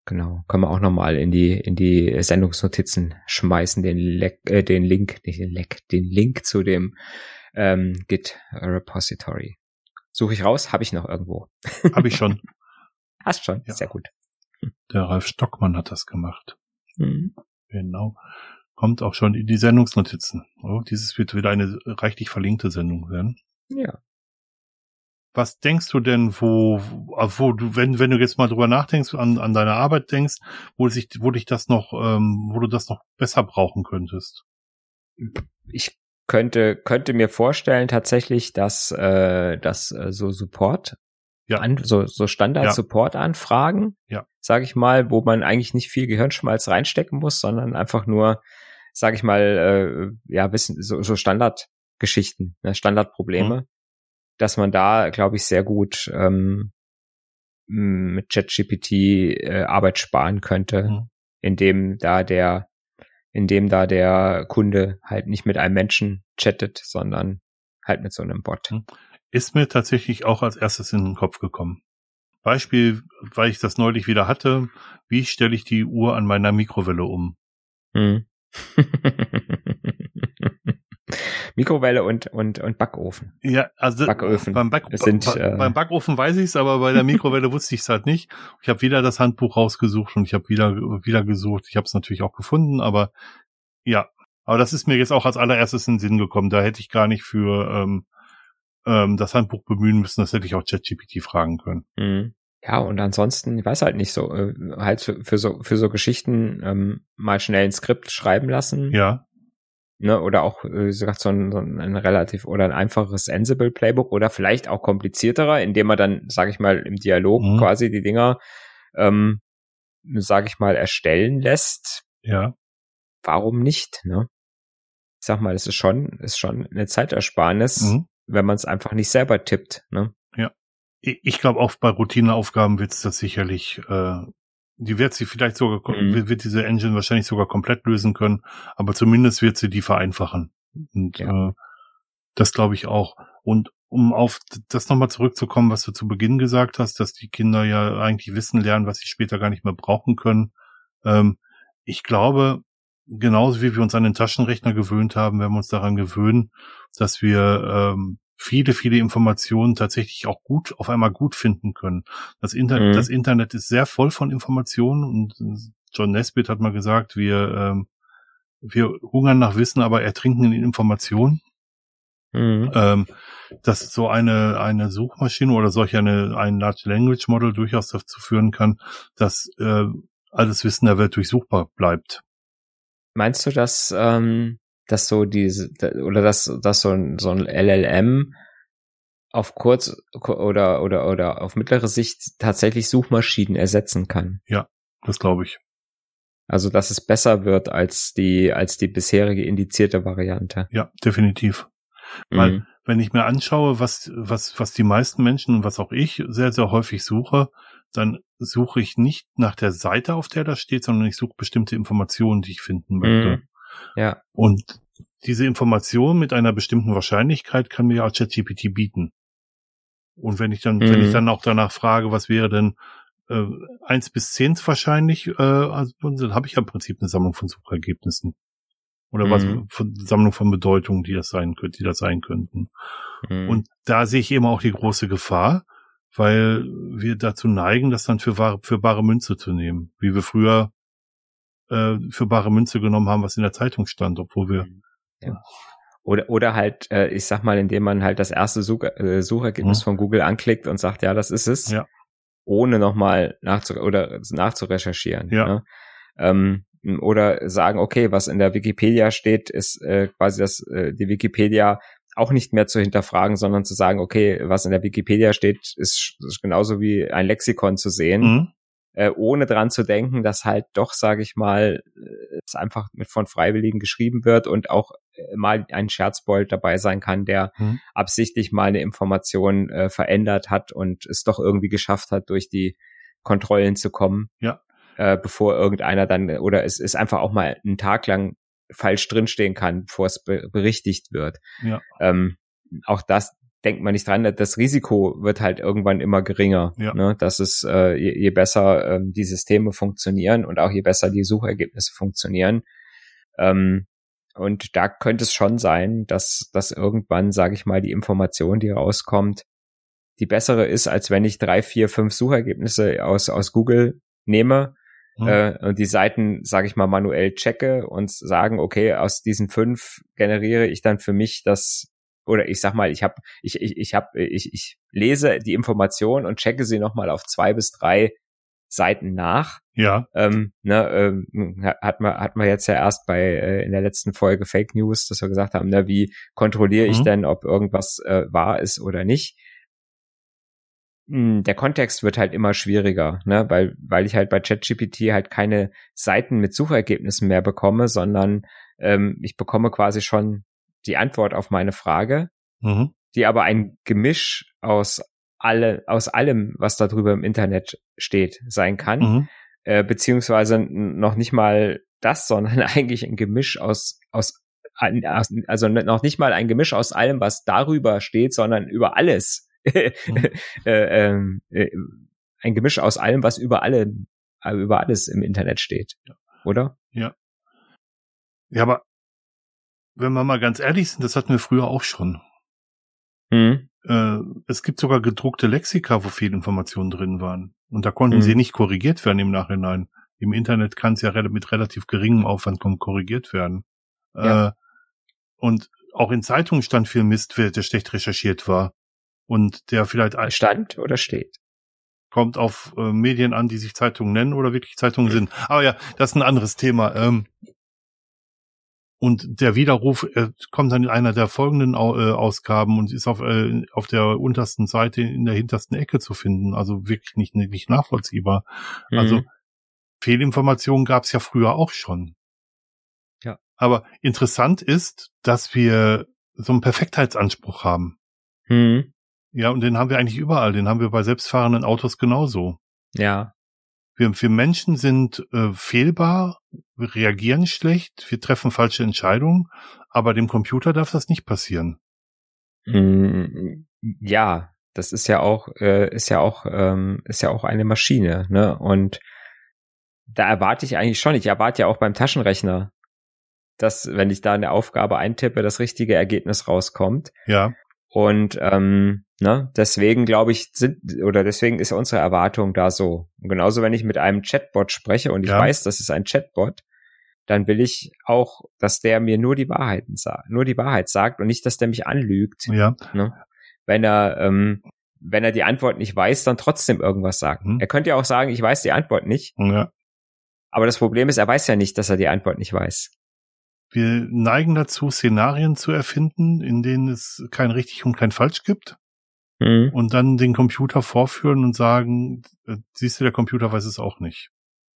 Genau, können wir auch nochmal in die in die Sendungsnotizen schmeißen, den, Leck, äh, den Link, nicht den Leck, den Link zu dem ähm, Git Repository. Suche ich raus, habe ich noch irgendwo. Habe ich schon. Hast schon, ja. sehr gut. Der Ralf Stockmann hat das gemacht. Mhm. Genau. Kommt auch schon in die Sendungsnotizen. Oh, dieses wird wieder eine reichlich verlinkte Sendung werden. Ja. Was denkst du denn, wo, wo du, wenn, wenn du jetzt mal drüber nachdenkst, an, an deine Arbeit denkst, wo sich, wo dich das noch, ähm, wo du das noch besser brauchen könntest? Ich könnte, könnte mir vorstellen tatsächlich, dass, äh, dass äh, so Support, ja. an, so, so Standard-Support-Anfragen, ja. sage ich mal, wo man eigentlich nicht viel Gehirnschmalz reinstecken muss, sondern einfach nur, sage ich mal, äh, ja, wissen, so, so Standardgeschichten, ne, Standardprobleme. Mhm dass man da, glaube ich, sehr gut ähm, mit ChatGPT äh, Arbeit sparen könnte, mhm. indem da der, indem da der Kunde halt nicht mit einem Menschen chattet, sondern halt mit so einem Bot. Mhm. Ist mir tatsächlich auch als erstes in den Kopf gekommen. Beispiel, weil ich das neulich wieder hatte, wie stelle ich die Uhr an meiner Mikrowelle um? Mhm. Mikrowelle und, und, und Backofen. Ja, also Backöfen. Beim, Back sind, äh, beim Backofen weiß ich es, aber bei der Mikrowelle wusste ich es halt nicht. Ich habe wieder das Handbuch rausgesucht und ich habe wieder, wieder gesucht. Ich habe es natürlich auch gefunden, aber ja. Aber das ist mir jetzt auch als allererstes in den Sinn gekommen. Da hätte ich gar nicht für ähm, ähm, das Handbuch bemühen müssen. Das hätte ich auch ChatGPT fragen können. Mhm. Ja, und ansonsten, ich weiß halt nicht so, äh, halt für, für so für so Geschichten ähm, mal schnell ein Skript schreiben lassen. Ja ne, oder auch, wie gesagt, so ein, so ein relativ oder ein einfaches Ansible Playbook oder vielleicht auch komplizierterer, indem man dann, sage ich mal, im Dialog mhm. quasi die Dinger, ähm, sage ich mal, erstellen lässt. Ja. Warum nicht, ne? Ich sag mal, es ist schon, ist schon eine Zeitersparnis, mhm. Wenn man es einfach nicht selber tippt, ne? Ja. Ich glaube, auch bei Routineaufgaben wird es das sicherlich äh, die wird sie vielleicht sogar, mhm. wird diese Engine wahrscheinlich sogar komplett lösen können, aber zumindest wird sie die vereinfachen. Und ja. äh, das glaube ich auch. Und um auf das nochmal zurückzukommen, was du zu Beginn gesagt hast, dass die Kinder ja eigentlich Wissen lernen, was sie später gar nicht mehr brauchen können. Ähm, ich glaube, genauso wie wir uns an den Taschenrechner gewöhnt haben, werden wir uns daran gewöhnen, dass wir ähm, viele, viele Informationen tatsächlich auch gut, auf einmal gut finden können. Das, Inter mhm. das Internet ist sehr voll von Informationen und John Nesbitt hat mal gesagt, wir, ähm, wir hungern nach Wissen, aber ertrinken in Informationen. Mhm. Ähm, dass so eine, eine Suchmaschine oder solch eine, ein Large Language Model durchaus dazu führen kann, dass äh, alles Wissen der Welt durchsuchbar bleibt. Meinst du, dass ähm, dass so diese oder dass dass so ein so ein LLM auf kurz oder oder oder auf mittlere Sicht tatsächlich Suchmaschinen ersetzen kann. Ja, das glaube ich. Also dass es besser wird als die als die bisherige indizierte Variante. Ja, definitiv. Mhm. Weil wenn ich mir anschaue, was was was die meisten Menschen und was auch ich sehr sehr häufig suche, dann suche ich nicht nach der Seite, auf der das steht, sondern ich suche bestimmte Informationen, die ich finden möchte. Mhm. Ja. Und diese Information mit einer bestimmten Wahrscheinlichkeit kann mir ja ChatGPT bieten. Und wenn ich dann, mhm. wenn ich mhm. dann auch danach frage, was wäre denn äh, eins bis zehn wahrscheinlich, äh, also, dann habe ich ja im Prinzip eine Sammlung von Suchergebnissen. Oder mhm. was von Sammlung von Bedeutungen, die das sein könnte, die das sein könnten. Mhm. Und da sehe ich eben auch die große Gefahr, weil wir dazu neigen, das dann für, wahre, für bare Münze zu nehmen, wie wir früher äh, für bare Münze genommen haben, was in der Zeitung stand, obwohl wir mhm. ja. Oder, oder halt, äh, ich sag mal, indem man halt das erste Such, äh, Suchergebnis mhm. von Google anklickt und sagt, ja, das ist es, ja. ohne nochmal nachzu oder nachzurecherchieren. Ja. Ne? Ähm, oder sagen, okay, was in der Wikipedia steht, ist äh, quasi das, äh, die Wikipedia auch nicht mehr zu hinterfragen, sondern zu sagen, okay, was in der Wikipedia steht, ist, ist genauso wie ein Lexikon zu sehen. Mhm äh, ohne dran zu denken, dass halt doch, sage ich mal, äh, es einfach mit von Freiwilligen geschrieben wird und auch äh, mal ein Scherzbold dabei sein kann, der mhm. absichtlich mal eine Information äh, verändert hat und es doch irgendwie geschafft hat, durch die Kontrollen zu kommen. Ja. Äh, bevor irgendeiner dann, oder es ist einfach auch mal einen Tag lang falsch drinstehen kann, bevor es be berichtigt wird. Ja. Ähm, auch das, denkt man nicht dran, das Risiko wird halt irgendwann immer geringer. Ja. Ne? Das ist, äh, je, je besser ähm, die Systeme funktionieren und auch je besser die Suchergebnisse funktionieren. Ähm, und da könnte es schon sein, dass, dass irgendwann, sage ich mal, die Information, die rauskommt, die bessere ist, als wenn ich drei, vier, fünf Suchergebnisse aus, aus Google nehme mhm. äh, und die Seiten, sage ich mal, manuell checke und sagen, okay, aus diesen fünf generiere ich dann für mich das oder ich sag mal, ich habe, ich, ich, ich habe, ich, ich lese die Information und checke sie nochmal auf zwei bis drei Seiten nach. Ja. Ähm, ne, ähm, hat man hat man jetzt ja erst bei äh, in der letzten Folge Fake News, dass wir gesagt haben, ne, wie kontrolliere ich mhm. denn, ob irgendwas äh, wahr ist oder nicht? Hm, der Kontext wird halt immer schwieriger, ne, weil weil ich halt bei ChatGPT halt keine Seiten mit Suchergebnissen mehr bekomme, sondern ähm, ich bekomme quasi schon die Antwort auf meine Frage, mhm. die aber ein Gemisch aus alle, aus allem, was da drüber im Internet steht, sein kann, mhm. äh, beziehungsweise noch nicht mal das, sondern eigentlich ein Gemisch aus, aus, also noch nicht mal ein Gemisch aus allem, was darüber steht, sondern über alles. Mhm. äh, ähm, äh, ein Gemisch aus allem, was über alle, über alles im Internet steht, oder? Ja. Ja, aber wenn wir mal ganz ehrlich sind, das hatten wir früher auch schon. Mhm. Äh, es gibt sogar gedruckte Lexika, wo viele Informationen drin waren. Und da konnten mhm. sie nicht korrigiert werden im Nachhinein. Im Internet kann es ja mit relativ geringem Aufwand korrigiert werden. Ja. Äh, und auch in Zeitungen stand viel Mist, der schlecht recherchiert war. Und der vielleicht stand oder steht. Kommt auf äh, Medien an, die sich Zeitungen nennen oder wirklich Zeitungen sind. Aber ja, das ist ein anderes Thema. Ähm, und der Widerruf äh, kommt dann in einer der folgenden äh, Ausgaben und ist auf, äh, auf der untersten Seite in der hintersten Ecke zu finden. Also wirklich nicht, nicht nachvollziehbar. Mhm. Also Fehlinformationen gab es ja früher auch schon. Ja. Aber interessant ist, dass wir so einen Perfektheitsanspruch haben. Mhm. Ja, und den haben wir eigentlich überall. Den haben wir bei selbstfahrenden Autos genauso. Ja. Wir, wir Menschen sind äh, fehlbar, wir reagieren schlecht, wir treffen falsche Entscheidungen, aber dem Computer darf das nicht passieren. Mm, ja, das ist ja auch, äh, ist ja auch, ähm, ist ja auch eine Maschine, ne? Und da erwarte ich eigentlich schon, ich erwarte ja auch beim Taschenrechner, dass, wenn ich da eine Aufgabe eintippe, das richtige Ergebnis rauskommt. Ja. Und ähm, ne, deswegen glaube ich, sind oder deswegen ist unsere Erwartung da so. Und genauso, wenn ich mit einem Chatbot spreche und ich ja. weiß, das ist ein Chatbot, dann will ich auch, dass der mir nur die Wahrheiten sagt, nur die Wahrheit sagt und nicht, dass der mich anlügt. Ja. Ne? Wenn er ähm, wenn er die Antwort nicht weiß, dann trotzdem irgendwas sagen. Hm. Er könnte ja auch sagen, ich weiß die Antwort nicht. Ja. Aber das Problem ist, er weiß ja nicht, dass er die Antwort nicht weiß. wir neigen dazu, Szenarien zu erfinden, in denen es kein richtig und kein falsch gibt. Mhm. Und dann den Computer vorführen und sagen, äh, siehst du, der Computer weiß es auch nicht.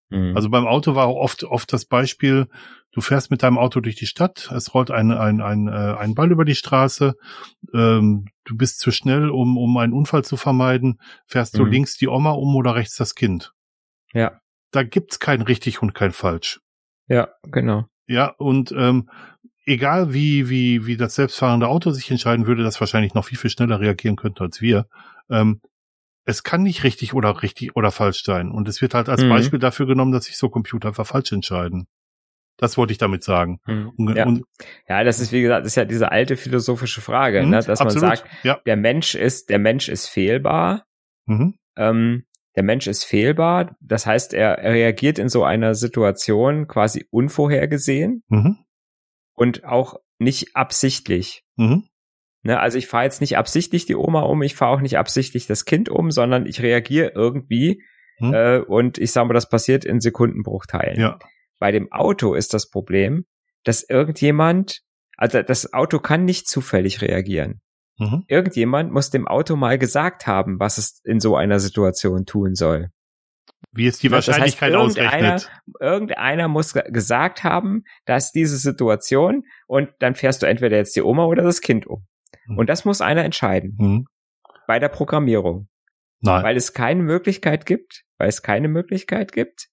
Mhm. Also beim Auto war oft, oft das Beispiel, du fährst mit deinem Auto durch die Stadt, es rollt ein, ein, ein, äh, ein Ball über die Straße, ähm, du bist zu schnell, um, um einen Unfall zu vermeiden, fährst du mhm. links die Oma um oder rechts das Kind. Ja. Da gibt's kein richtig und kein falsch. Ja, genau. Ja, und ähm, egal wie, wie, wie das selbstfahrende Auto sich entscheiden würde, das wahrscheinlich noch viel, viel schneller reagieren könnte als wir. Ähm, es kann nicht richtig oder richtig oder falsch sein. Und es wird halt als mhm. Beispiel dafür genommen, dass sich so Computer einfach falsch entscheiden. Das wollte ich damit sagen. Mhm. Und, ja. Und, ja. das ist wie gesagt, das ist ja diese alte philosophische Frage, mhm, ne, dass absolut. man sagt, ja. der Mensch ist, der Mensch ist fehlbar. Mhm. Ähm, der Mensch ist fehlbar. Das heißt, er, er reagiert in so einer Situation quasi unvorhergesehen mhm. Und auch nicht absichtlich. Mhm. Ne, also ich fahre jetzt nicht absichtlich die Oma um, ich fahre auch nicht absichtlich das Kind um, sondern ich reagiere irgendwie mhm. äh, und ich sage mal, das passiert in Sekundenbruchteilen. Ja. Bei dem Auto ist das Problem, dass irgendjemand, also das Auto kann nicht zufällig reagieren. Mhm. Irgendjemand muss dem Auto mal gesagt haben, was es in so einer Situation tun soll. Wie es die Wahrscheinlichkeit das heißt, irgendeiner, ausrechnet. Irgendeiner muss gesagt haben, dass diese Situation und dann fährst du entweder jetzt die Oma oder das Kind um. Mhm. Und das muss einer entscheiden. Mhm. Bei der Programmierung. Nein. Weil es keine Möglichkeit gibt, weil es keine Möglichkeit gibt,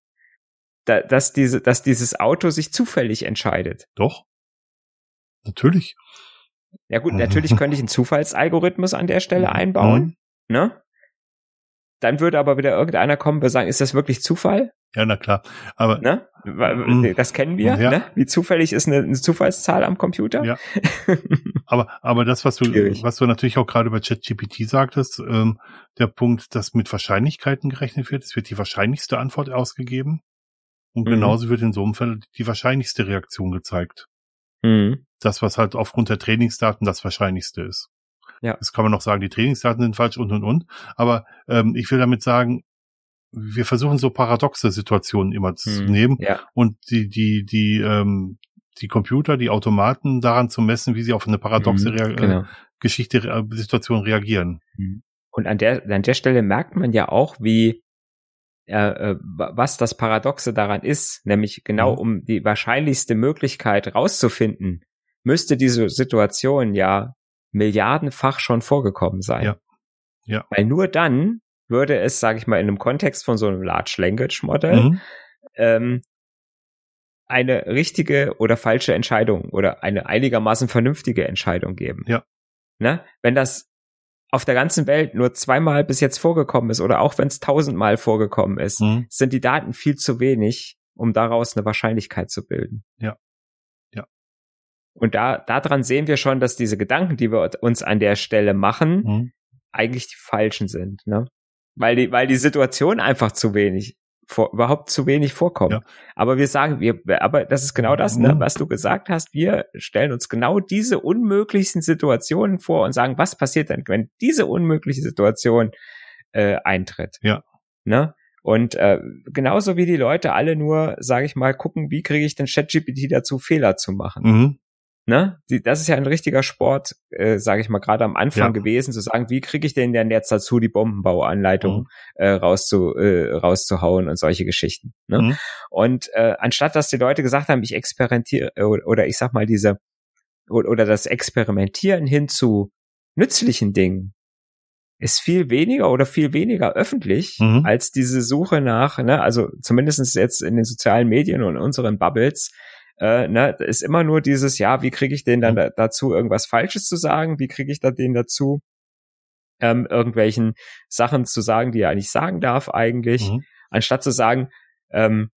da, dass diese, dass dieses Auto sich zufällig entscheidet. Doch. Natürlich. Ja gut, natürlich könnte ich einen Zufallsalgorithmus an der Stelle einbauen, mhm. ne? Dann würde aber wieder irgendeiner kommen und sagen, ist das wirklich Zufall? Ja, na klar. Aber ne? Mhm. das kennen wir, ja. ne? Wie zufällig ist eine, eine Zufallszahl am Computer? Ja. aber aber das, was du Schwierig. was du natürlich auch gerade bei ChatGPT sagtest, ähm, der Punkt, dass mit Wahrscheinlichkeiten gerechnet wird, es wird die wahrscheinlichste Antwort ausgegeben und mhm. genauso wird in so einem Fall die wahrscheinlichste Reaktion gezeigt. Mhm. Das, was halt aufgrund der Trainingsdaten das Wahrscheinlichste ist. Ja. Das kann man noch sagen, die Trainingsdaten sind falsch und und und. Aber ähm, ich will damit sagen, wir versuchen so paradoxe Situationen immer zu hm, nehmen ja. und die, die, die, ähm, die Computer, die Automaten daran zu messen, wie sie auf eine paradoxe hm, Rea genau. äh, Geschichte, äh, Situation reagieren. Hm. Und an der, an der Stelle merkt man ja auch, wie, äh, äh was das Paradoxe daran ist, nämlich genau mhm. um die wahrscheinlichste Möglichkeit rauszufinden, müsste diese Situation ja milliardenfach schon vorgekommen sein. Ja. Ja. Weil nur dann würde es, sage ich mal, in einem Kontext von so einem Large Language Model mhm. ähm, eine richtige oder falsche Entscheidung oder eine einigermaßen vernünftige Entscheidung geben. Ja. Ne? Wenn das auf der ganzen Welt nur zweimal bis jetzt vorgekommen ist oder auch wenn es tausendmal vorgekommen ist, mhm. sind die Daten viel zu wenig, um daraus eine Wahrscheinlichkeit zu bilden. Ja. Und da, daran sehen wir schon, dass diese Gedanken, die wir uns an der Stelle machen, mhm. eigentlich die falschen sind, ne? Weil die, weil die Situation einfach zu wenig, vor, überhaupt zu wenig vorkommt. Ja. Aber wir sagen, wir, aber das ist genau das, ne, mhm. was du gesagt hast. Wir stellen uns genau diese unmöglichsten Situationen vor und sagen, was passiert denn, wenn diese unmögliche Situation äh, eintritt? Ja. Ne? Und äh, genauso wie die Leute alle nur, sage ich mal, gucken, wie kriege ich den ChatGPT dazu, Fehler zu machen. Mhm ne, die, das ist ja ein richtiger Sport, äh, sage ich mal, gerade am Anfang ja. gewesen, zu sagen, wie kriege ich denn denn jetzt dazu, die Bombenbauanleitung mhm. äh, rauszu, äh, rauszuhauen und solche Geschichten. Ne? Mhm. Und äh, anstatt dass die Leute gesagt haben, ich experimentiere äh, oder ich sag mal diese oder das Experimentieren hin zu nützlichen Dingen ist viel weniger oder viel weniger öffentlich mhm. als diese Suche nach, ne, also zumindestens jetzt in den sozialen Medien und unseren Bubbles, äh, ne, ist immer nur dieses, ja, wie kriege ich den dann mhm. da, dazu, irgendwas Falsches zu sagen? Wie kriege ich da den dazu, ähm, irgendwelchen Sachen zu sagen, die er nicht sagen darf eigentlich, mhm. anstatt zu sagen, ähm,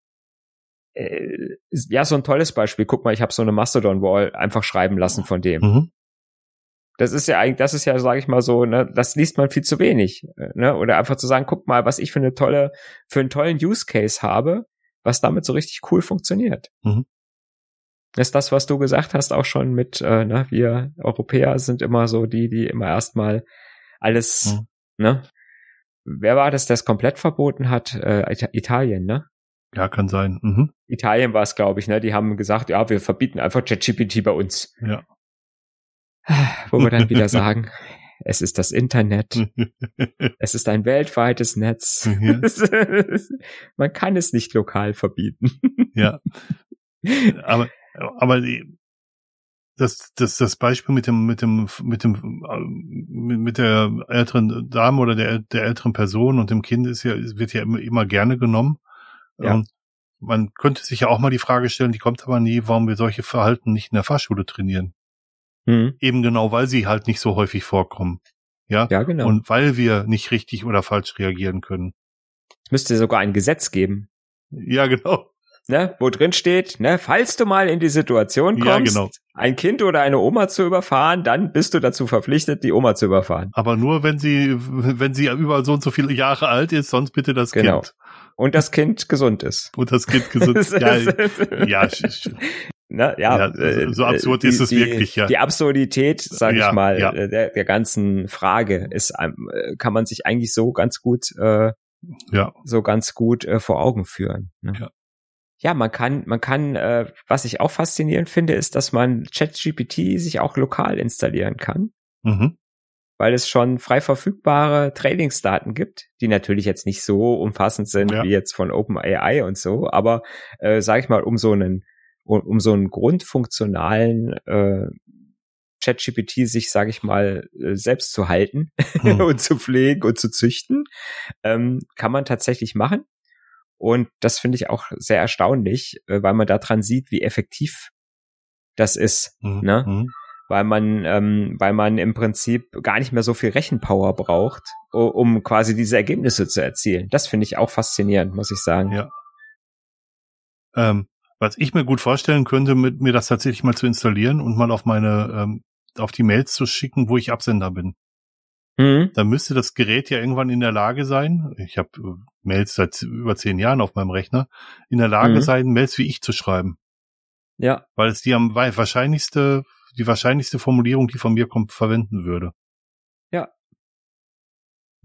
äh, ja, so ein tolles Beispiel. Guck mal, ich habe so eine Mastodon-Wall einfach schreiben lassen von dem. Mhm. Das ist ja eigentlich, das ist ja, sage ich mal so, ne, das liest man viel zu wenig, äh, ne? Oder einfach zu sagen, guck mal, was ich für eine tolle, für einen tollen Use Case habe, was damit so richtig cool funktioniert. Mhm ist das, was du gesagt hast, auch schon mit, äh, ne, wir Europäer sind immer so die, die immer erstmal alles, mhm. ne? Wer war das, der es komplett verboten hat? Äh, Italien, ne? Ja, kann sein. Mhm. Italien war es, glaube ich, ne? Die haben gesagt, ja, wir verbieten einfach ChatGPT bei uns. Ja. Wo wir dann wieder sagen, es ist das Internet. es ist ein weltweites Netz. Ja. Man kann es nicht lokal verbieten. ja. Aber, aber das, das, das Beispiel mit dem, mit dem, mit dem, mit, mit der älteren Dame oder der, der älteren Person und dem Kind ist ja, wird ja immer, immer gerne genommen. Ja. Und man könnte sich ja auch mal die Frage stellen, die kommt aber nie, warum wir solche Verhalten nicht in der Fahrschule trainieren. Hm. Eben genau, weil sie halt nicht so häufig vorkommen. Ja. Ja, genau. Und weil wir nicht richtig oder falsch reagieren können. es müsste sogar ein Gesetz geben, Ja, genau. Ne? wo drin steht, ne, falls du mal in die Situation Ja, kommst, genau. ein Kind oder eine Oma zu überfahren, dann bist du dazu verpflichtet, die Oma zu überfahren. Aber nur, wenn sie, wenn sie über so und so viele Jahre alt ist, sonst bitte das Genau. Kind. Und das Kind gesund ist. Und das Kind gesund. ja, ja, sch- Ne, ja, Ja, äh, so absurd die, ist es die, wirklich, ja. Die Absurdität, sage Ja, ich mal, ja. äh, der, der ganzen Frage ist, einem, äh, kann man sich eigentlich so ganz gut, äh, ja, so ganz gut äh, vor Augen führen. Ne? Ja. Ja, man kann, man kann, äh, was ich auch faszinierend finde, ist, dass man ChatGPT sich auch lokal installieren kann, mhm. weil es schon frei verfügbare Trainingsdaten gibt, die natürlich jetzt nicht so umfassend sind Ja. wie jetzt von OpenAI und so, aber äh, sage ich mal, um so einen, um, um so einen grundfunktionalen äh, ChatGPT sich, sage ich mal, äh, selbst zu halten Hm. und zu pflegen und zu züchten, ähm, kann man tatsächlich machen. Und das finde ich auch sehr erstaunlich, äh, weil man daran sieht, wie effektiv das ist, Mhm. ne? Mhm. weil man, ähm, weil man im Prinzip gar nicht mehr so viel Rechenpower braucht, um quasi diese Ergebnisse zu erzielen. Das finde ich auch faszinierend, muss ich sagen. Ja. Ähm, was ich mir gut vorstellen könnte, mit mir das tatsächlich mal zu installieren und mal auf meine, ähm, auf die Mails zu schicken, wo ich Absender bin. Mhm. Dann müsste das Gerät ja irgendwann in der Lage sein, ich habe äh, Mails seit über zehn Jahren auf meinem Rechner, in der Lage Mhm. sein, Mails wie ich zu schreiben. Ja, Weil es die am wahrscheinlichste, die wahrscheinlichste Formulierung, die von mir kommt, verwenden würde.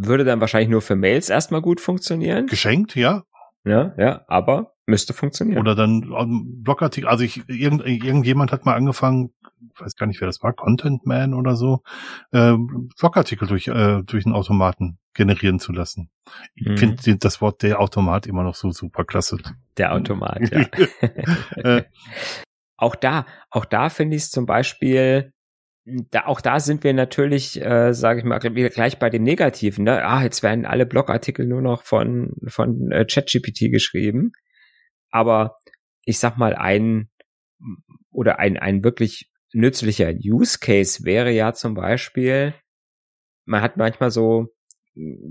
würde dann wahrscheinlich nur für Mails erstmal gut funktionieren. Geschenkt, ja. Ja, ja, aber müsste funktionieren. Oder dann ähm, Blogartikel, also ich, irgend, irgendjemand hat mal angefangen, ich weiß gar nicht, wer das war, Content Man oder so, äh, Blogartikel durch, äh, durch einen Automaten generieren zu lassen. Ich Mhm. finde das Wort der Automat immer noch so super klasse. Der Automat, ja. Äh, auch da, auch da finde ich es zum Beispiel, da, auch da sind wir natürlich, äh, sage ich mal, wieder gleich bei dem Negativen. Ne? Ah, jetzt werden alle Blogartikel nur noch von von äh, ChatGPT geschrieben. Aber ich sag mal, ein oder ein ein wirklich nützlicher Use Case wäre ja zum Beispiel, man hat manchmal so,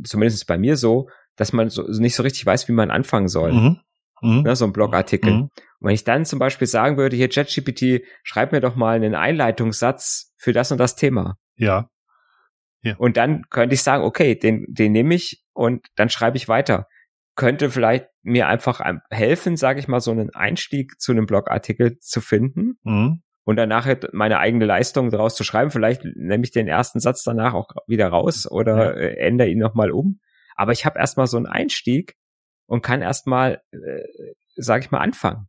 zumindest bei mir so, dass man so nicht so richtig weiß, wie man anfangen soll. mhm, mhm, Ne, so ein Blogartikel. mhm. Und wenn ich dann zum Beispiel sagen würde, hier ChatGPT, schreib mir doch mal einen Einleitungssatz für das und das Thema. Ja, Und dann könnte ich sagen, okay, den, den nehme ich und dann schreibe ich weiter. Könnte vielleicht mir einfach ein- helfen, sage ich mal, so einen Einstieg zu einem Blogartikel zu finden mhm, und danach meine eigene Leistung daraus zu schreiben. Vielleicht nehme ich den ersten Satz danach auch wieder raus oder äh, ändere ihn nochmal um. Aber ich habe erstmal so einen Einstieg und kann erstmal, äh, sage ich mal, anfangen.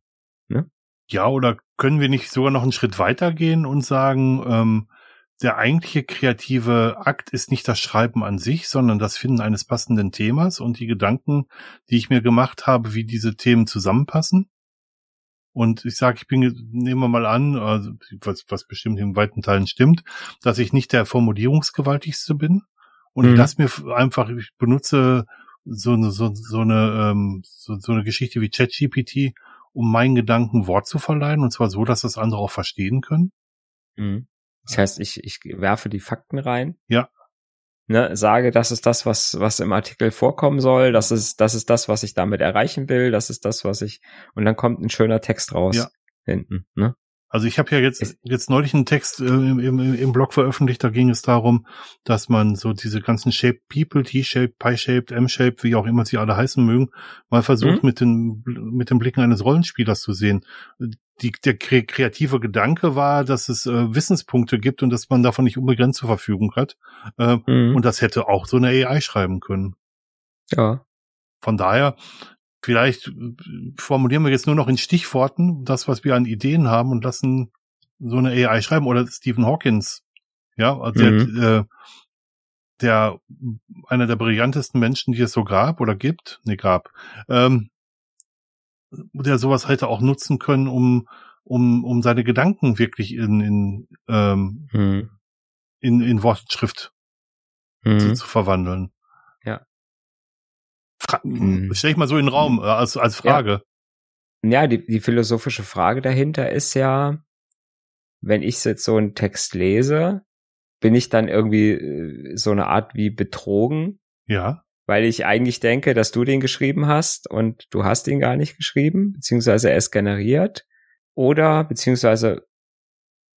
Ja, oder können wir nicht sogar noch einen Schritt weitergehen und sagen, ähm, der eigentliche kreative Akt ist nicht das Schreiben an sich, sondern das Finden eines passenden Themas und die Gedanken, die ich mir gemacht habe, wie diese Themen zusammenpassen. Und ich sage, ich bin, nehmen wir mal an, also was, was bestimmt in weiten Teilen stimmt, dass ich nicht der Formulierungsgewaltigste bin. Und ich Mhm. lasse mir einfach, ich benutze so eine, so, so eine, ähm, so, so eine Geschichte wie ChatGPT, um meinen Gedanken Wort zu verleihen, und zwar so, dass das andere auch verstehen können. Mhm. Das heißt, ich, ich werfe die Fakten rein. Ja. Ne, sage, das ist das, was, was im Artikel vorkommen soll, das ist, das ist das, was ich damit erreichen will, das ist das, was ich, und dann kommt ein schöner Text raus. Ja. Hinten, ne? Also ich habe ja jetzt jetzt neulich einen Text äh, im, im, im Blog veröffentlicht, da ging es darum, dass man so diese ganzen Shape People, T-Shaped, Pie-Shaped, M-Shaped, wie auch immer sie alle heißen mögen, mal versucht Mhm. mit den mit den Blicken eines Rollenspielers zu sehen. Die, der kre kreative Gedanke war, dass es äh, Wissenspunkte gibt und dass man davon nicht unbegrenzt zur Verfügung hat. Äh, Mhm. Und das hätte auch so eine AI schreiben können. ja. Von daher vielleicht äh, formulieren wir jetzt nur noch in Stichworten das, was wir an Ideen haben und lassen so eine AI schreiben oder Stephen Hawkins. Ja, also mhm. der, äh, der einer der brillantesten Menschen, die es so gab oder gibt, ne gab, ähm, der sowas hätte auch nutzen können, um um um seine Gedanken wirklich in in ähm, mhm. in, in Wortschrift mhm. zu, verwandeln. Ja. Fra mhm. Stell ich mal so in den Raum äh, als als Frage. Ja, ja die, die philosophische Frage dahinter ist ja, wenn ich jetzt so einen Text lese, bin ich dann irgendwie äh, so eine Art wie betrogen. Ja. Weil ich eigentlich denke, dass du den geschrieben hast und du hast ihn gar nicht geschrieben, beziehungsweise er ist generiert. Oder beziehungsweise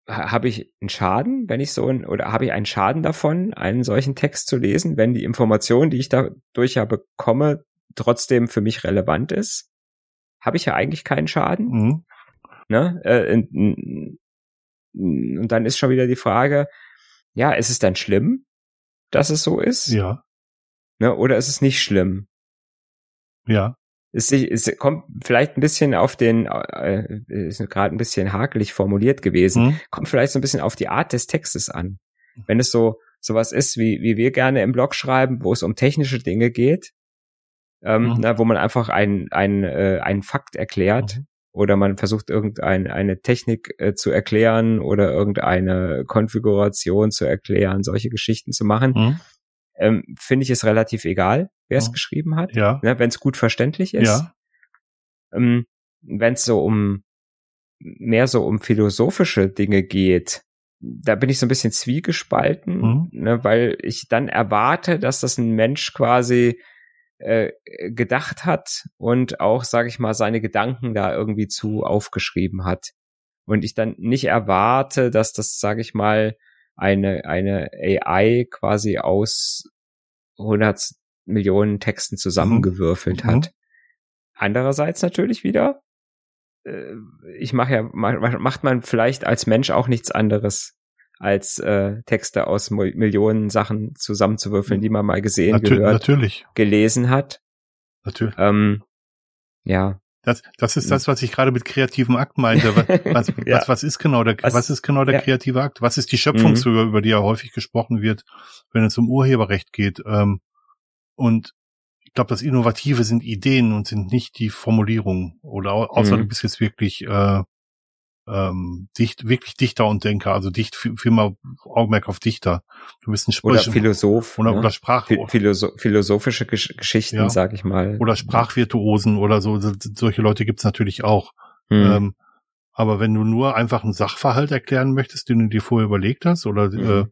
habe ich einen Schaden, wenn ich so ein, oder habe ich einen Schaden davon, einen solchen Text zu lesen, wenn die Information, die ich dadurch ja bekomme, trotzdem für mich relevant ist? Habe ich ja eigentlich keinen Schaden. Mhm. Ne? Äh, und dann ist schon wieder die Frage, ja, ist es dann schlimm, dass es so ist? Ja. Ne, oder ist es nicht schlimm? Ja. Es, es kommt vielleicht ein bisschen auf den, äh, ist gerade ein bisschen hakelig formuliert gewesen, mhm. kommt vielleicht so ein bisschen auf die Art des Textes an. Wenn es so sowas ist, wie, wie wir gerne im Blog schreiben, wo es um technische Dinge geht, ähm, mhm. na, wo man einfach einen ein, äh, einen Fakt erklärt, mhm oder man versucht irgendeine eine Technik äh, zu erklären oder irgendeine Konfiguration zu erklären, solche Geschichten zu machen, mhm. Ähm, finde ich es relativ egal, wer es mhm. geschrieben hat, ja. ne, wenn es gut verständlich ist. Ja. Ähm, wenn es so um mehr so um philosophische Dinge geht, da bin ich so ein bisschen zwiegespalten, mhm. ne, weil ich dann erwarte, dass das ein Mensch quasi äh, gedacht hat und auch, sage ich mal, seine Gedanken da irgendwie zu aufgeschrieben hat. Und ich dann nicht erwarte, dass das, sage ich mal, eine, eine AI quasi aus 100 Millionen Texten zusammengewürfelt mhm. hat. Andererseits natürlich wieder, äh, ich mache ja, macht man vielleicht als Mensch auch nichts anderes als äh, Texte aus Millionen Sachen zusammenzuwürfeln, die man mal gesehen, Natu gehört, natürlich. gelesen hat. Natürlich. Ähm, ja. Das, das ist das, was ich gerade mit kreativem Akt meinte. Was, ja. was, was ist genau der, was, was ist genau der ja. kreative Akt? Was ist die Schöpfungshöhe, mhm. über die ja häufig gesprochen wird, wenn es um Urheberrecht geht? Ähm, und ich glaube, das Innovative sind Ideen und sind nicht die Formulierungen. Oder außer mhm. du bist jetzt wirklich äh, ähm, dicht, wirklich Dichter und Denker, also dicht, viel, mal Augenmerk auf Dichter. Du bist ein Sprach Oder Philosoph. Oder, ne? oder Sprach. Philosoph philosophische Gesch Geschichten, ja. sag ich mal. Oder Sprachvirtuosen oder so. Solche Leute gibt's natürlich auch. Hm. Ähm, aber wenn du nur einfach einen Sachverhalt erklären möchtest, den du dir vorher überlegt hast, oder hm. äh,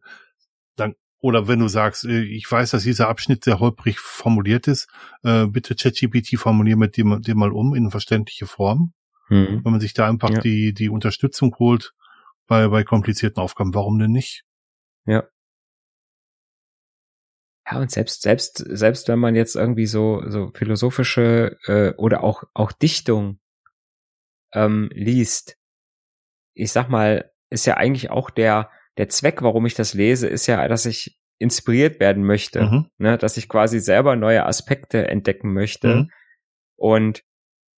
dann oder wenn du sagst, äh, ich weiß, dass dieser Abschnitt sehr holprig formuliert ist, äh, bitte ChatGPT formulier mit dem, dem mal um in verständliche Form. Mhm. Wenn man sich da einfach ja. die, die Unterstützung holt bei, bei komplizierten Aufgaben, warum denn nicht? Ja. Ja, und selbst, selbst, selbst wenn man jetzt irgendwie so, so philosophische äh, oder auch, auch Dichtung ähm, liest, ich sag mal, ist ja eigentlich auch der, der Zweck, warum ich das lese, ist ja, dass ich inspiriert werden möchte, mhm. ne, dass ich quasi selber neue Aspekte entdecken möchte. Mhm. Und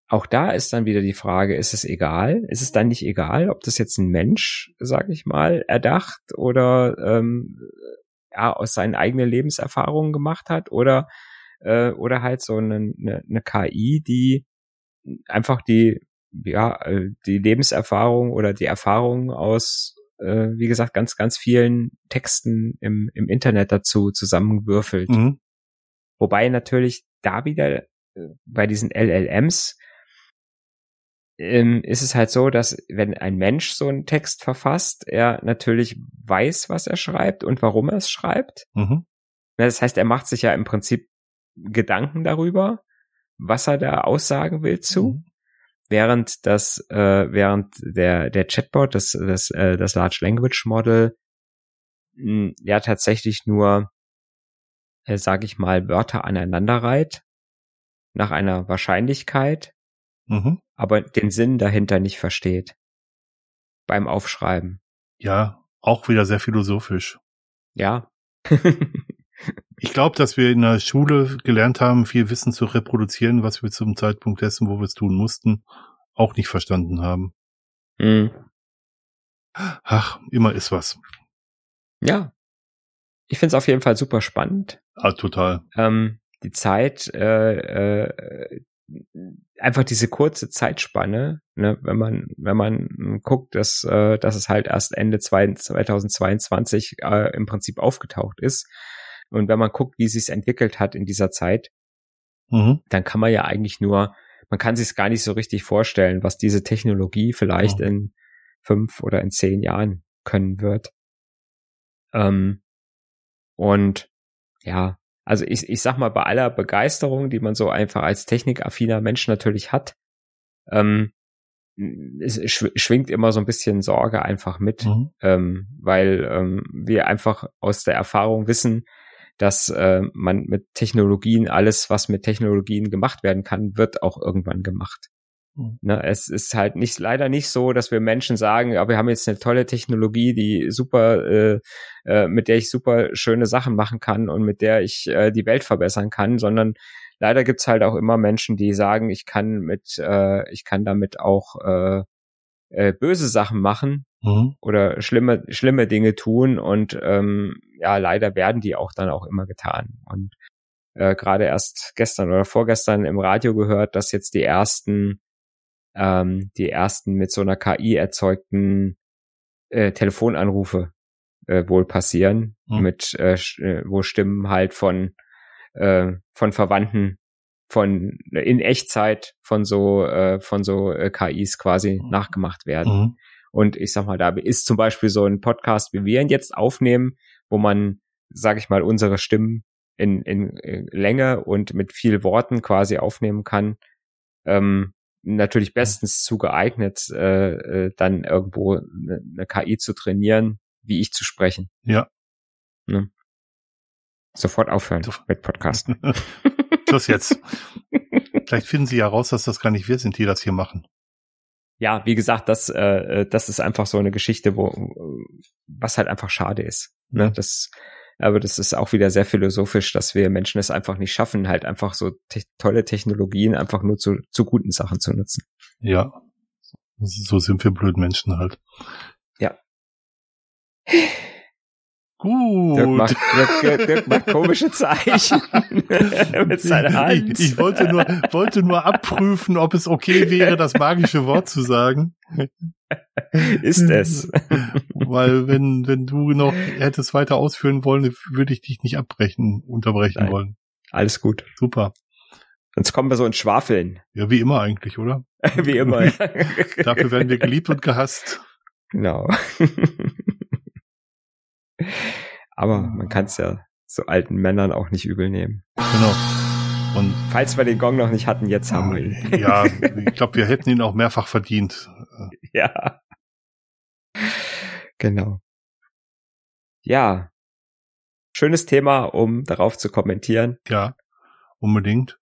auch da ist dann wieder die Frage, ist es egal? Ist es dann nicht egal, ob das jetzt ein Mensch, sag ich mal, erdacht oder ähm, ja, aus seinen eigenen Lebenserfahrungen gemacht hat oder äh, oder halt so eine, eine, eine KI, die einfach die ja äh, die Lebenserfahrung oder die Erfahrung aus äh, wie gesagt ganz ganz vielen Texten im im Internet dazu zusammenwürfelt. Mhm. Wobei natürlich da wieder äh, bei diesen LLMs ähm, ist es halt so, dass wenn ein Mensch so einen Text verfasst, er natürlich weiß, was er schreibt und warum er es schreibt. Mhm. Das heißt, er macht sich ja im Prinzip Gedanken darüber, was er da aussagen will zu. Mhm. Während das, äh, während der, der Chatbot, das, das, äh, das Large Language Model, mh, hm, ja tatsächlich nur, äh, sage ich mal, Wörter aneinander reiht, nach einer Wahrscheinlichkeit, mhm. aber den Sinn dahinter nicht versteht beim Aufschreiben. Ja, auch wieder sehr philosophisch. Ja. Ich glaube, dass wir in der Schule gelernt haben, viel Wissen zu reproduzieren, was wir zum Zeitpunkt dessen, wo wir es tun mussten, auch nicht verstanden haben. Mhm. Ach, immer ist was. Ja. Ich finde es auf jeden Fall super spannend. Ah, total. Ähm, die Zeit, äh, äh, einfach diese kurze Zeitspanne, ne, wenn man, wenn man guckt, dass, äh, dass es halt erst Ende 2022 äh, im Prinzip aufgetaucht ist. Und wenn man guckt, wie sich entwickelt hat in dieser Zeit, mhm. dann kann man ja eigentlich nur, man kann sich es gar nicht so richtig vorstellen, was diese Technologie vielleicht mhm. in fünf oder in zehn Jahren können wird. Ähm, und ja, also ich, ich sag mal, bei aller Begeisterung, die man so einfach als technikaffiner Mensch natürlich hat, ähm, es schwingt immer so ein bisschen Sorge einfach mit, mhm. ähm, weil ähm, wir einfach aus der Erfahrung wissen, dass äh, man mit Technologien, alles, was mit Technologien gemacht werden kann, wird auch irgendwann gemacht. Mhm. Ne, es ist halt nicht leider nicht so, dass wir Menschen sagen, ja, wir haben jetzt eine tolle Technologie, die super, äh, äh, mit der ich super schöne Sachen machen kann und mit der ich äh, die Welt verbessern kann, sondern leider gibt's halt auch immer Menschen, die sagen, ich kann mit, äh, ich kann damit auch äh, äh, böse Sachen machen mhm. oder schlimme, schlimme Dinge tun und ähm, ja, leider werden die auch dann auch immer getan. Und äh, gerade erst gestern oder vorgestern im Radio gehört, dass jetzt die ersten ähm, die ersten mit so einer KI erzeugten äh, Telefonanrufe äh, wohl passieren, mhm. mit äh, äh, wo Stimmen halt von äh, von Verwandten von in Echtzeit von so äh, von so äh, KIs quasi mhm. nachgemacht werden. Mhm. Und ich sag mal, da ist zum Beispiel so ein Podcast, wie wir ihn jetzt aufnehmen, wo man, sag ich mal, unsere Stimmen in, in, in Länge und mit viel Worten quasi aufnehmen kann. Ähm, natürlich bestens zu geeignet, äh, äh, dann irgendwo eine, eine KI zu trainieren, wie ich zu sprechen. Ja. Ne? Sofort aufhören so. mit Podcasten. das jetzt. Vielleicht finden Sie ja raus, dass das gar nicht wir sind, die das hier machen. Ja, wie gesagt, das, äh, das ist einfach so eine Geschichte, wo was halt einfach schade ist. Ne? Das aber das ist auch wieder sehr philosophisch, dass wir Menschen es einfach nicht schaffen, halt einfach so te tolle Technologien einfach nur zu, zu guten Sachen zu nutzen. Ja. So sind wir blöd Menschen halt. Ja. Gut. Dirk macht, Dirk, Dirk macht komische Zeichen mit seiner Hand. Ich, ich, wollte nur, wollte nur abprüfen, ob es okay wäre, das magische Wort zu sagen. Ist es. Weil wenn, wenn du noch hättest weiter ausführen wollen, würde ich dich nicht abbrechen, unterbrechen Nein. wollen. Alles gut. Super. Sonst kommen wir so ins Schwafeln. Ja, wie immer eigentlich, oder? wie immer. Dafür werden wir geliebt und gehasst. Genau. Aber man kann es ja so alten Männern auch nicht übel nehmen. Genau. Und falls wir den Gong noch nicht hatten, jetzt haben wir ihn. Ja, ich glaube, wir hätten ihn auch mehrfach verdient. Ja. Genau. Ja. Schönes Thema, um darauf zu kommentieren. Ja, unbedingt.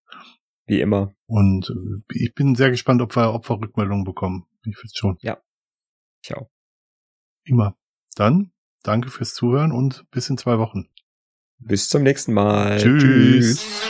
Wie immer. Und äh, ich bin sehr gespannt, ob wir, ob wir Rückmeldungen bekommen. Ich finde schon. Ja. Ich auch. Immer. Dann danke fürs Zuhören und bis in zwei Wochen. Bis zum nächsten Mal. Tschüss. Tschüss.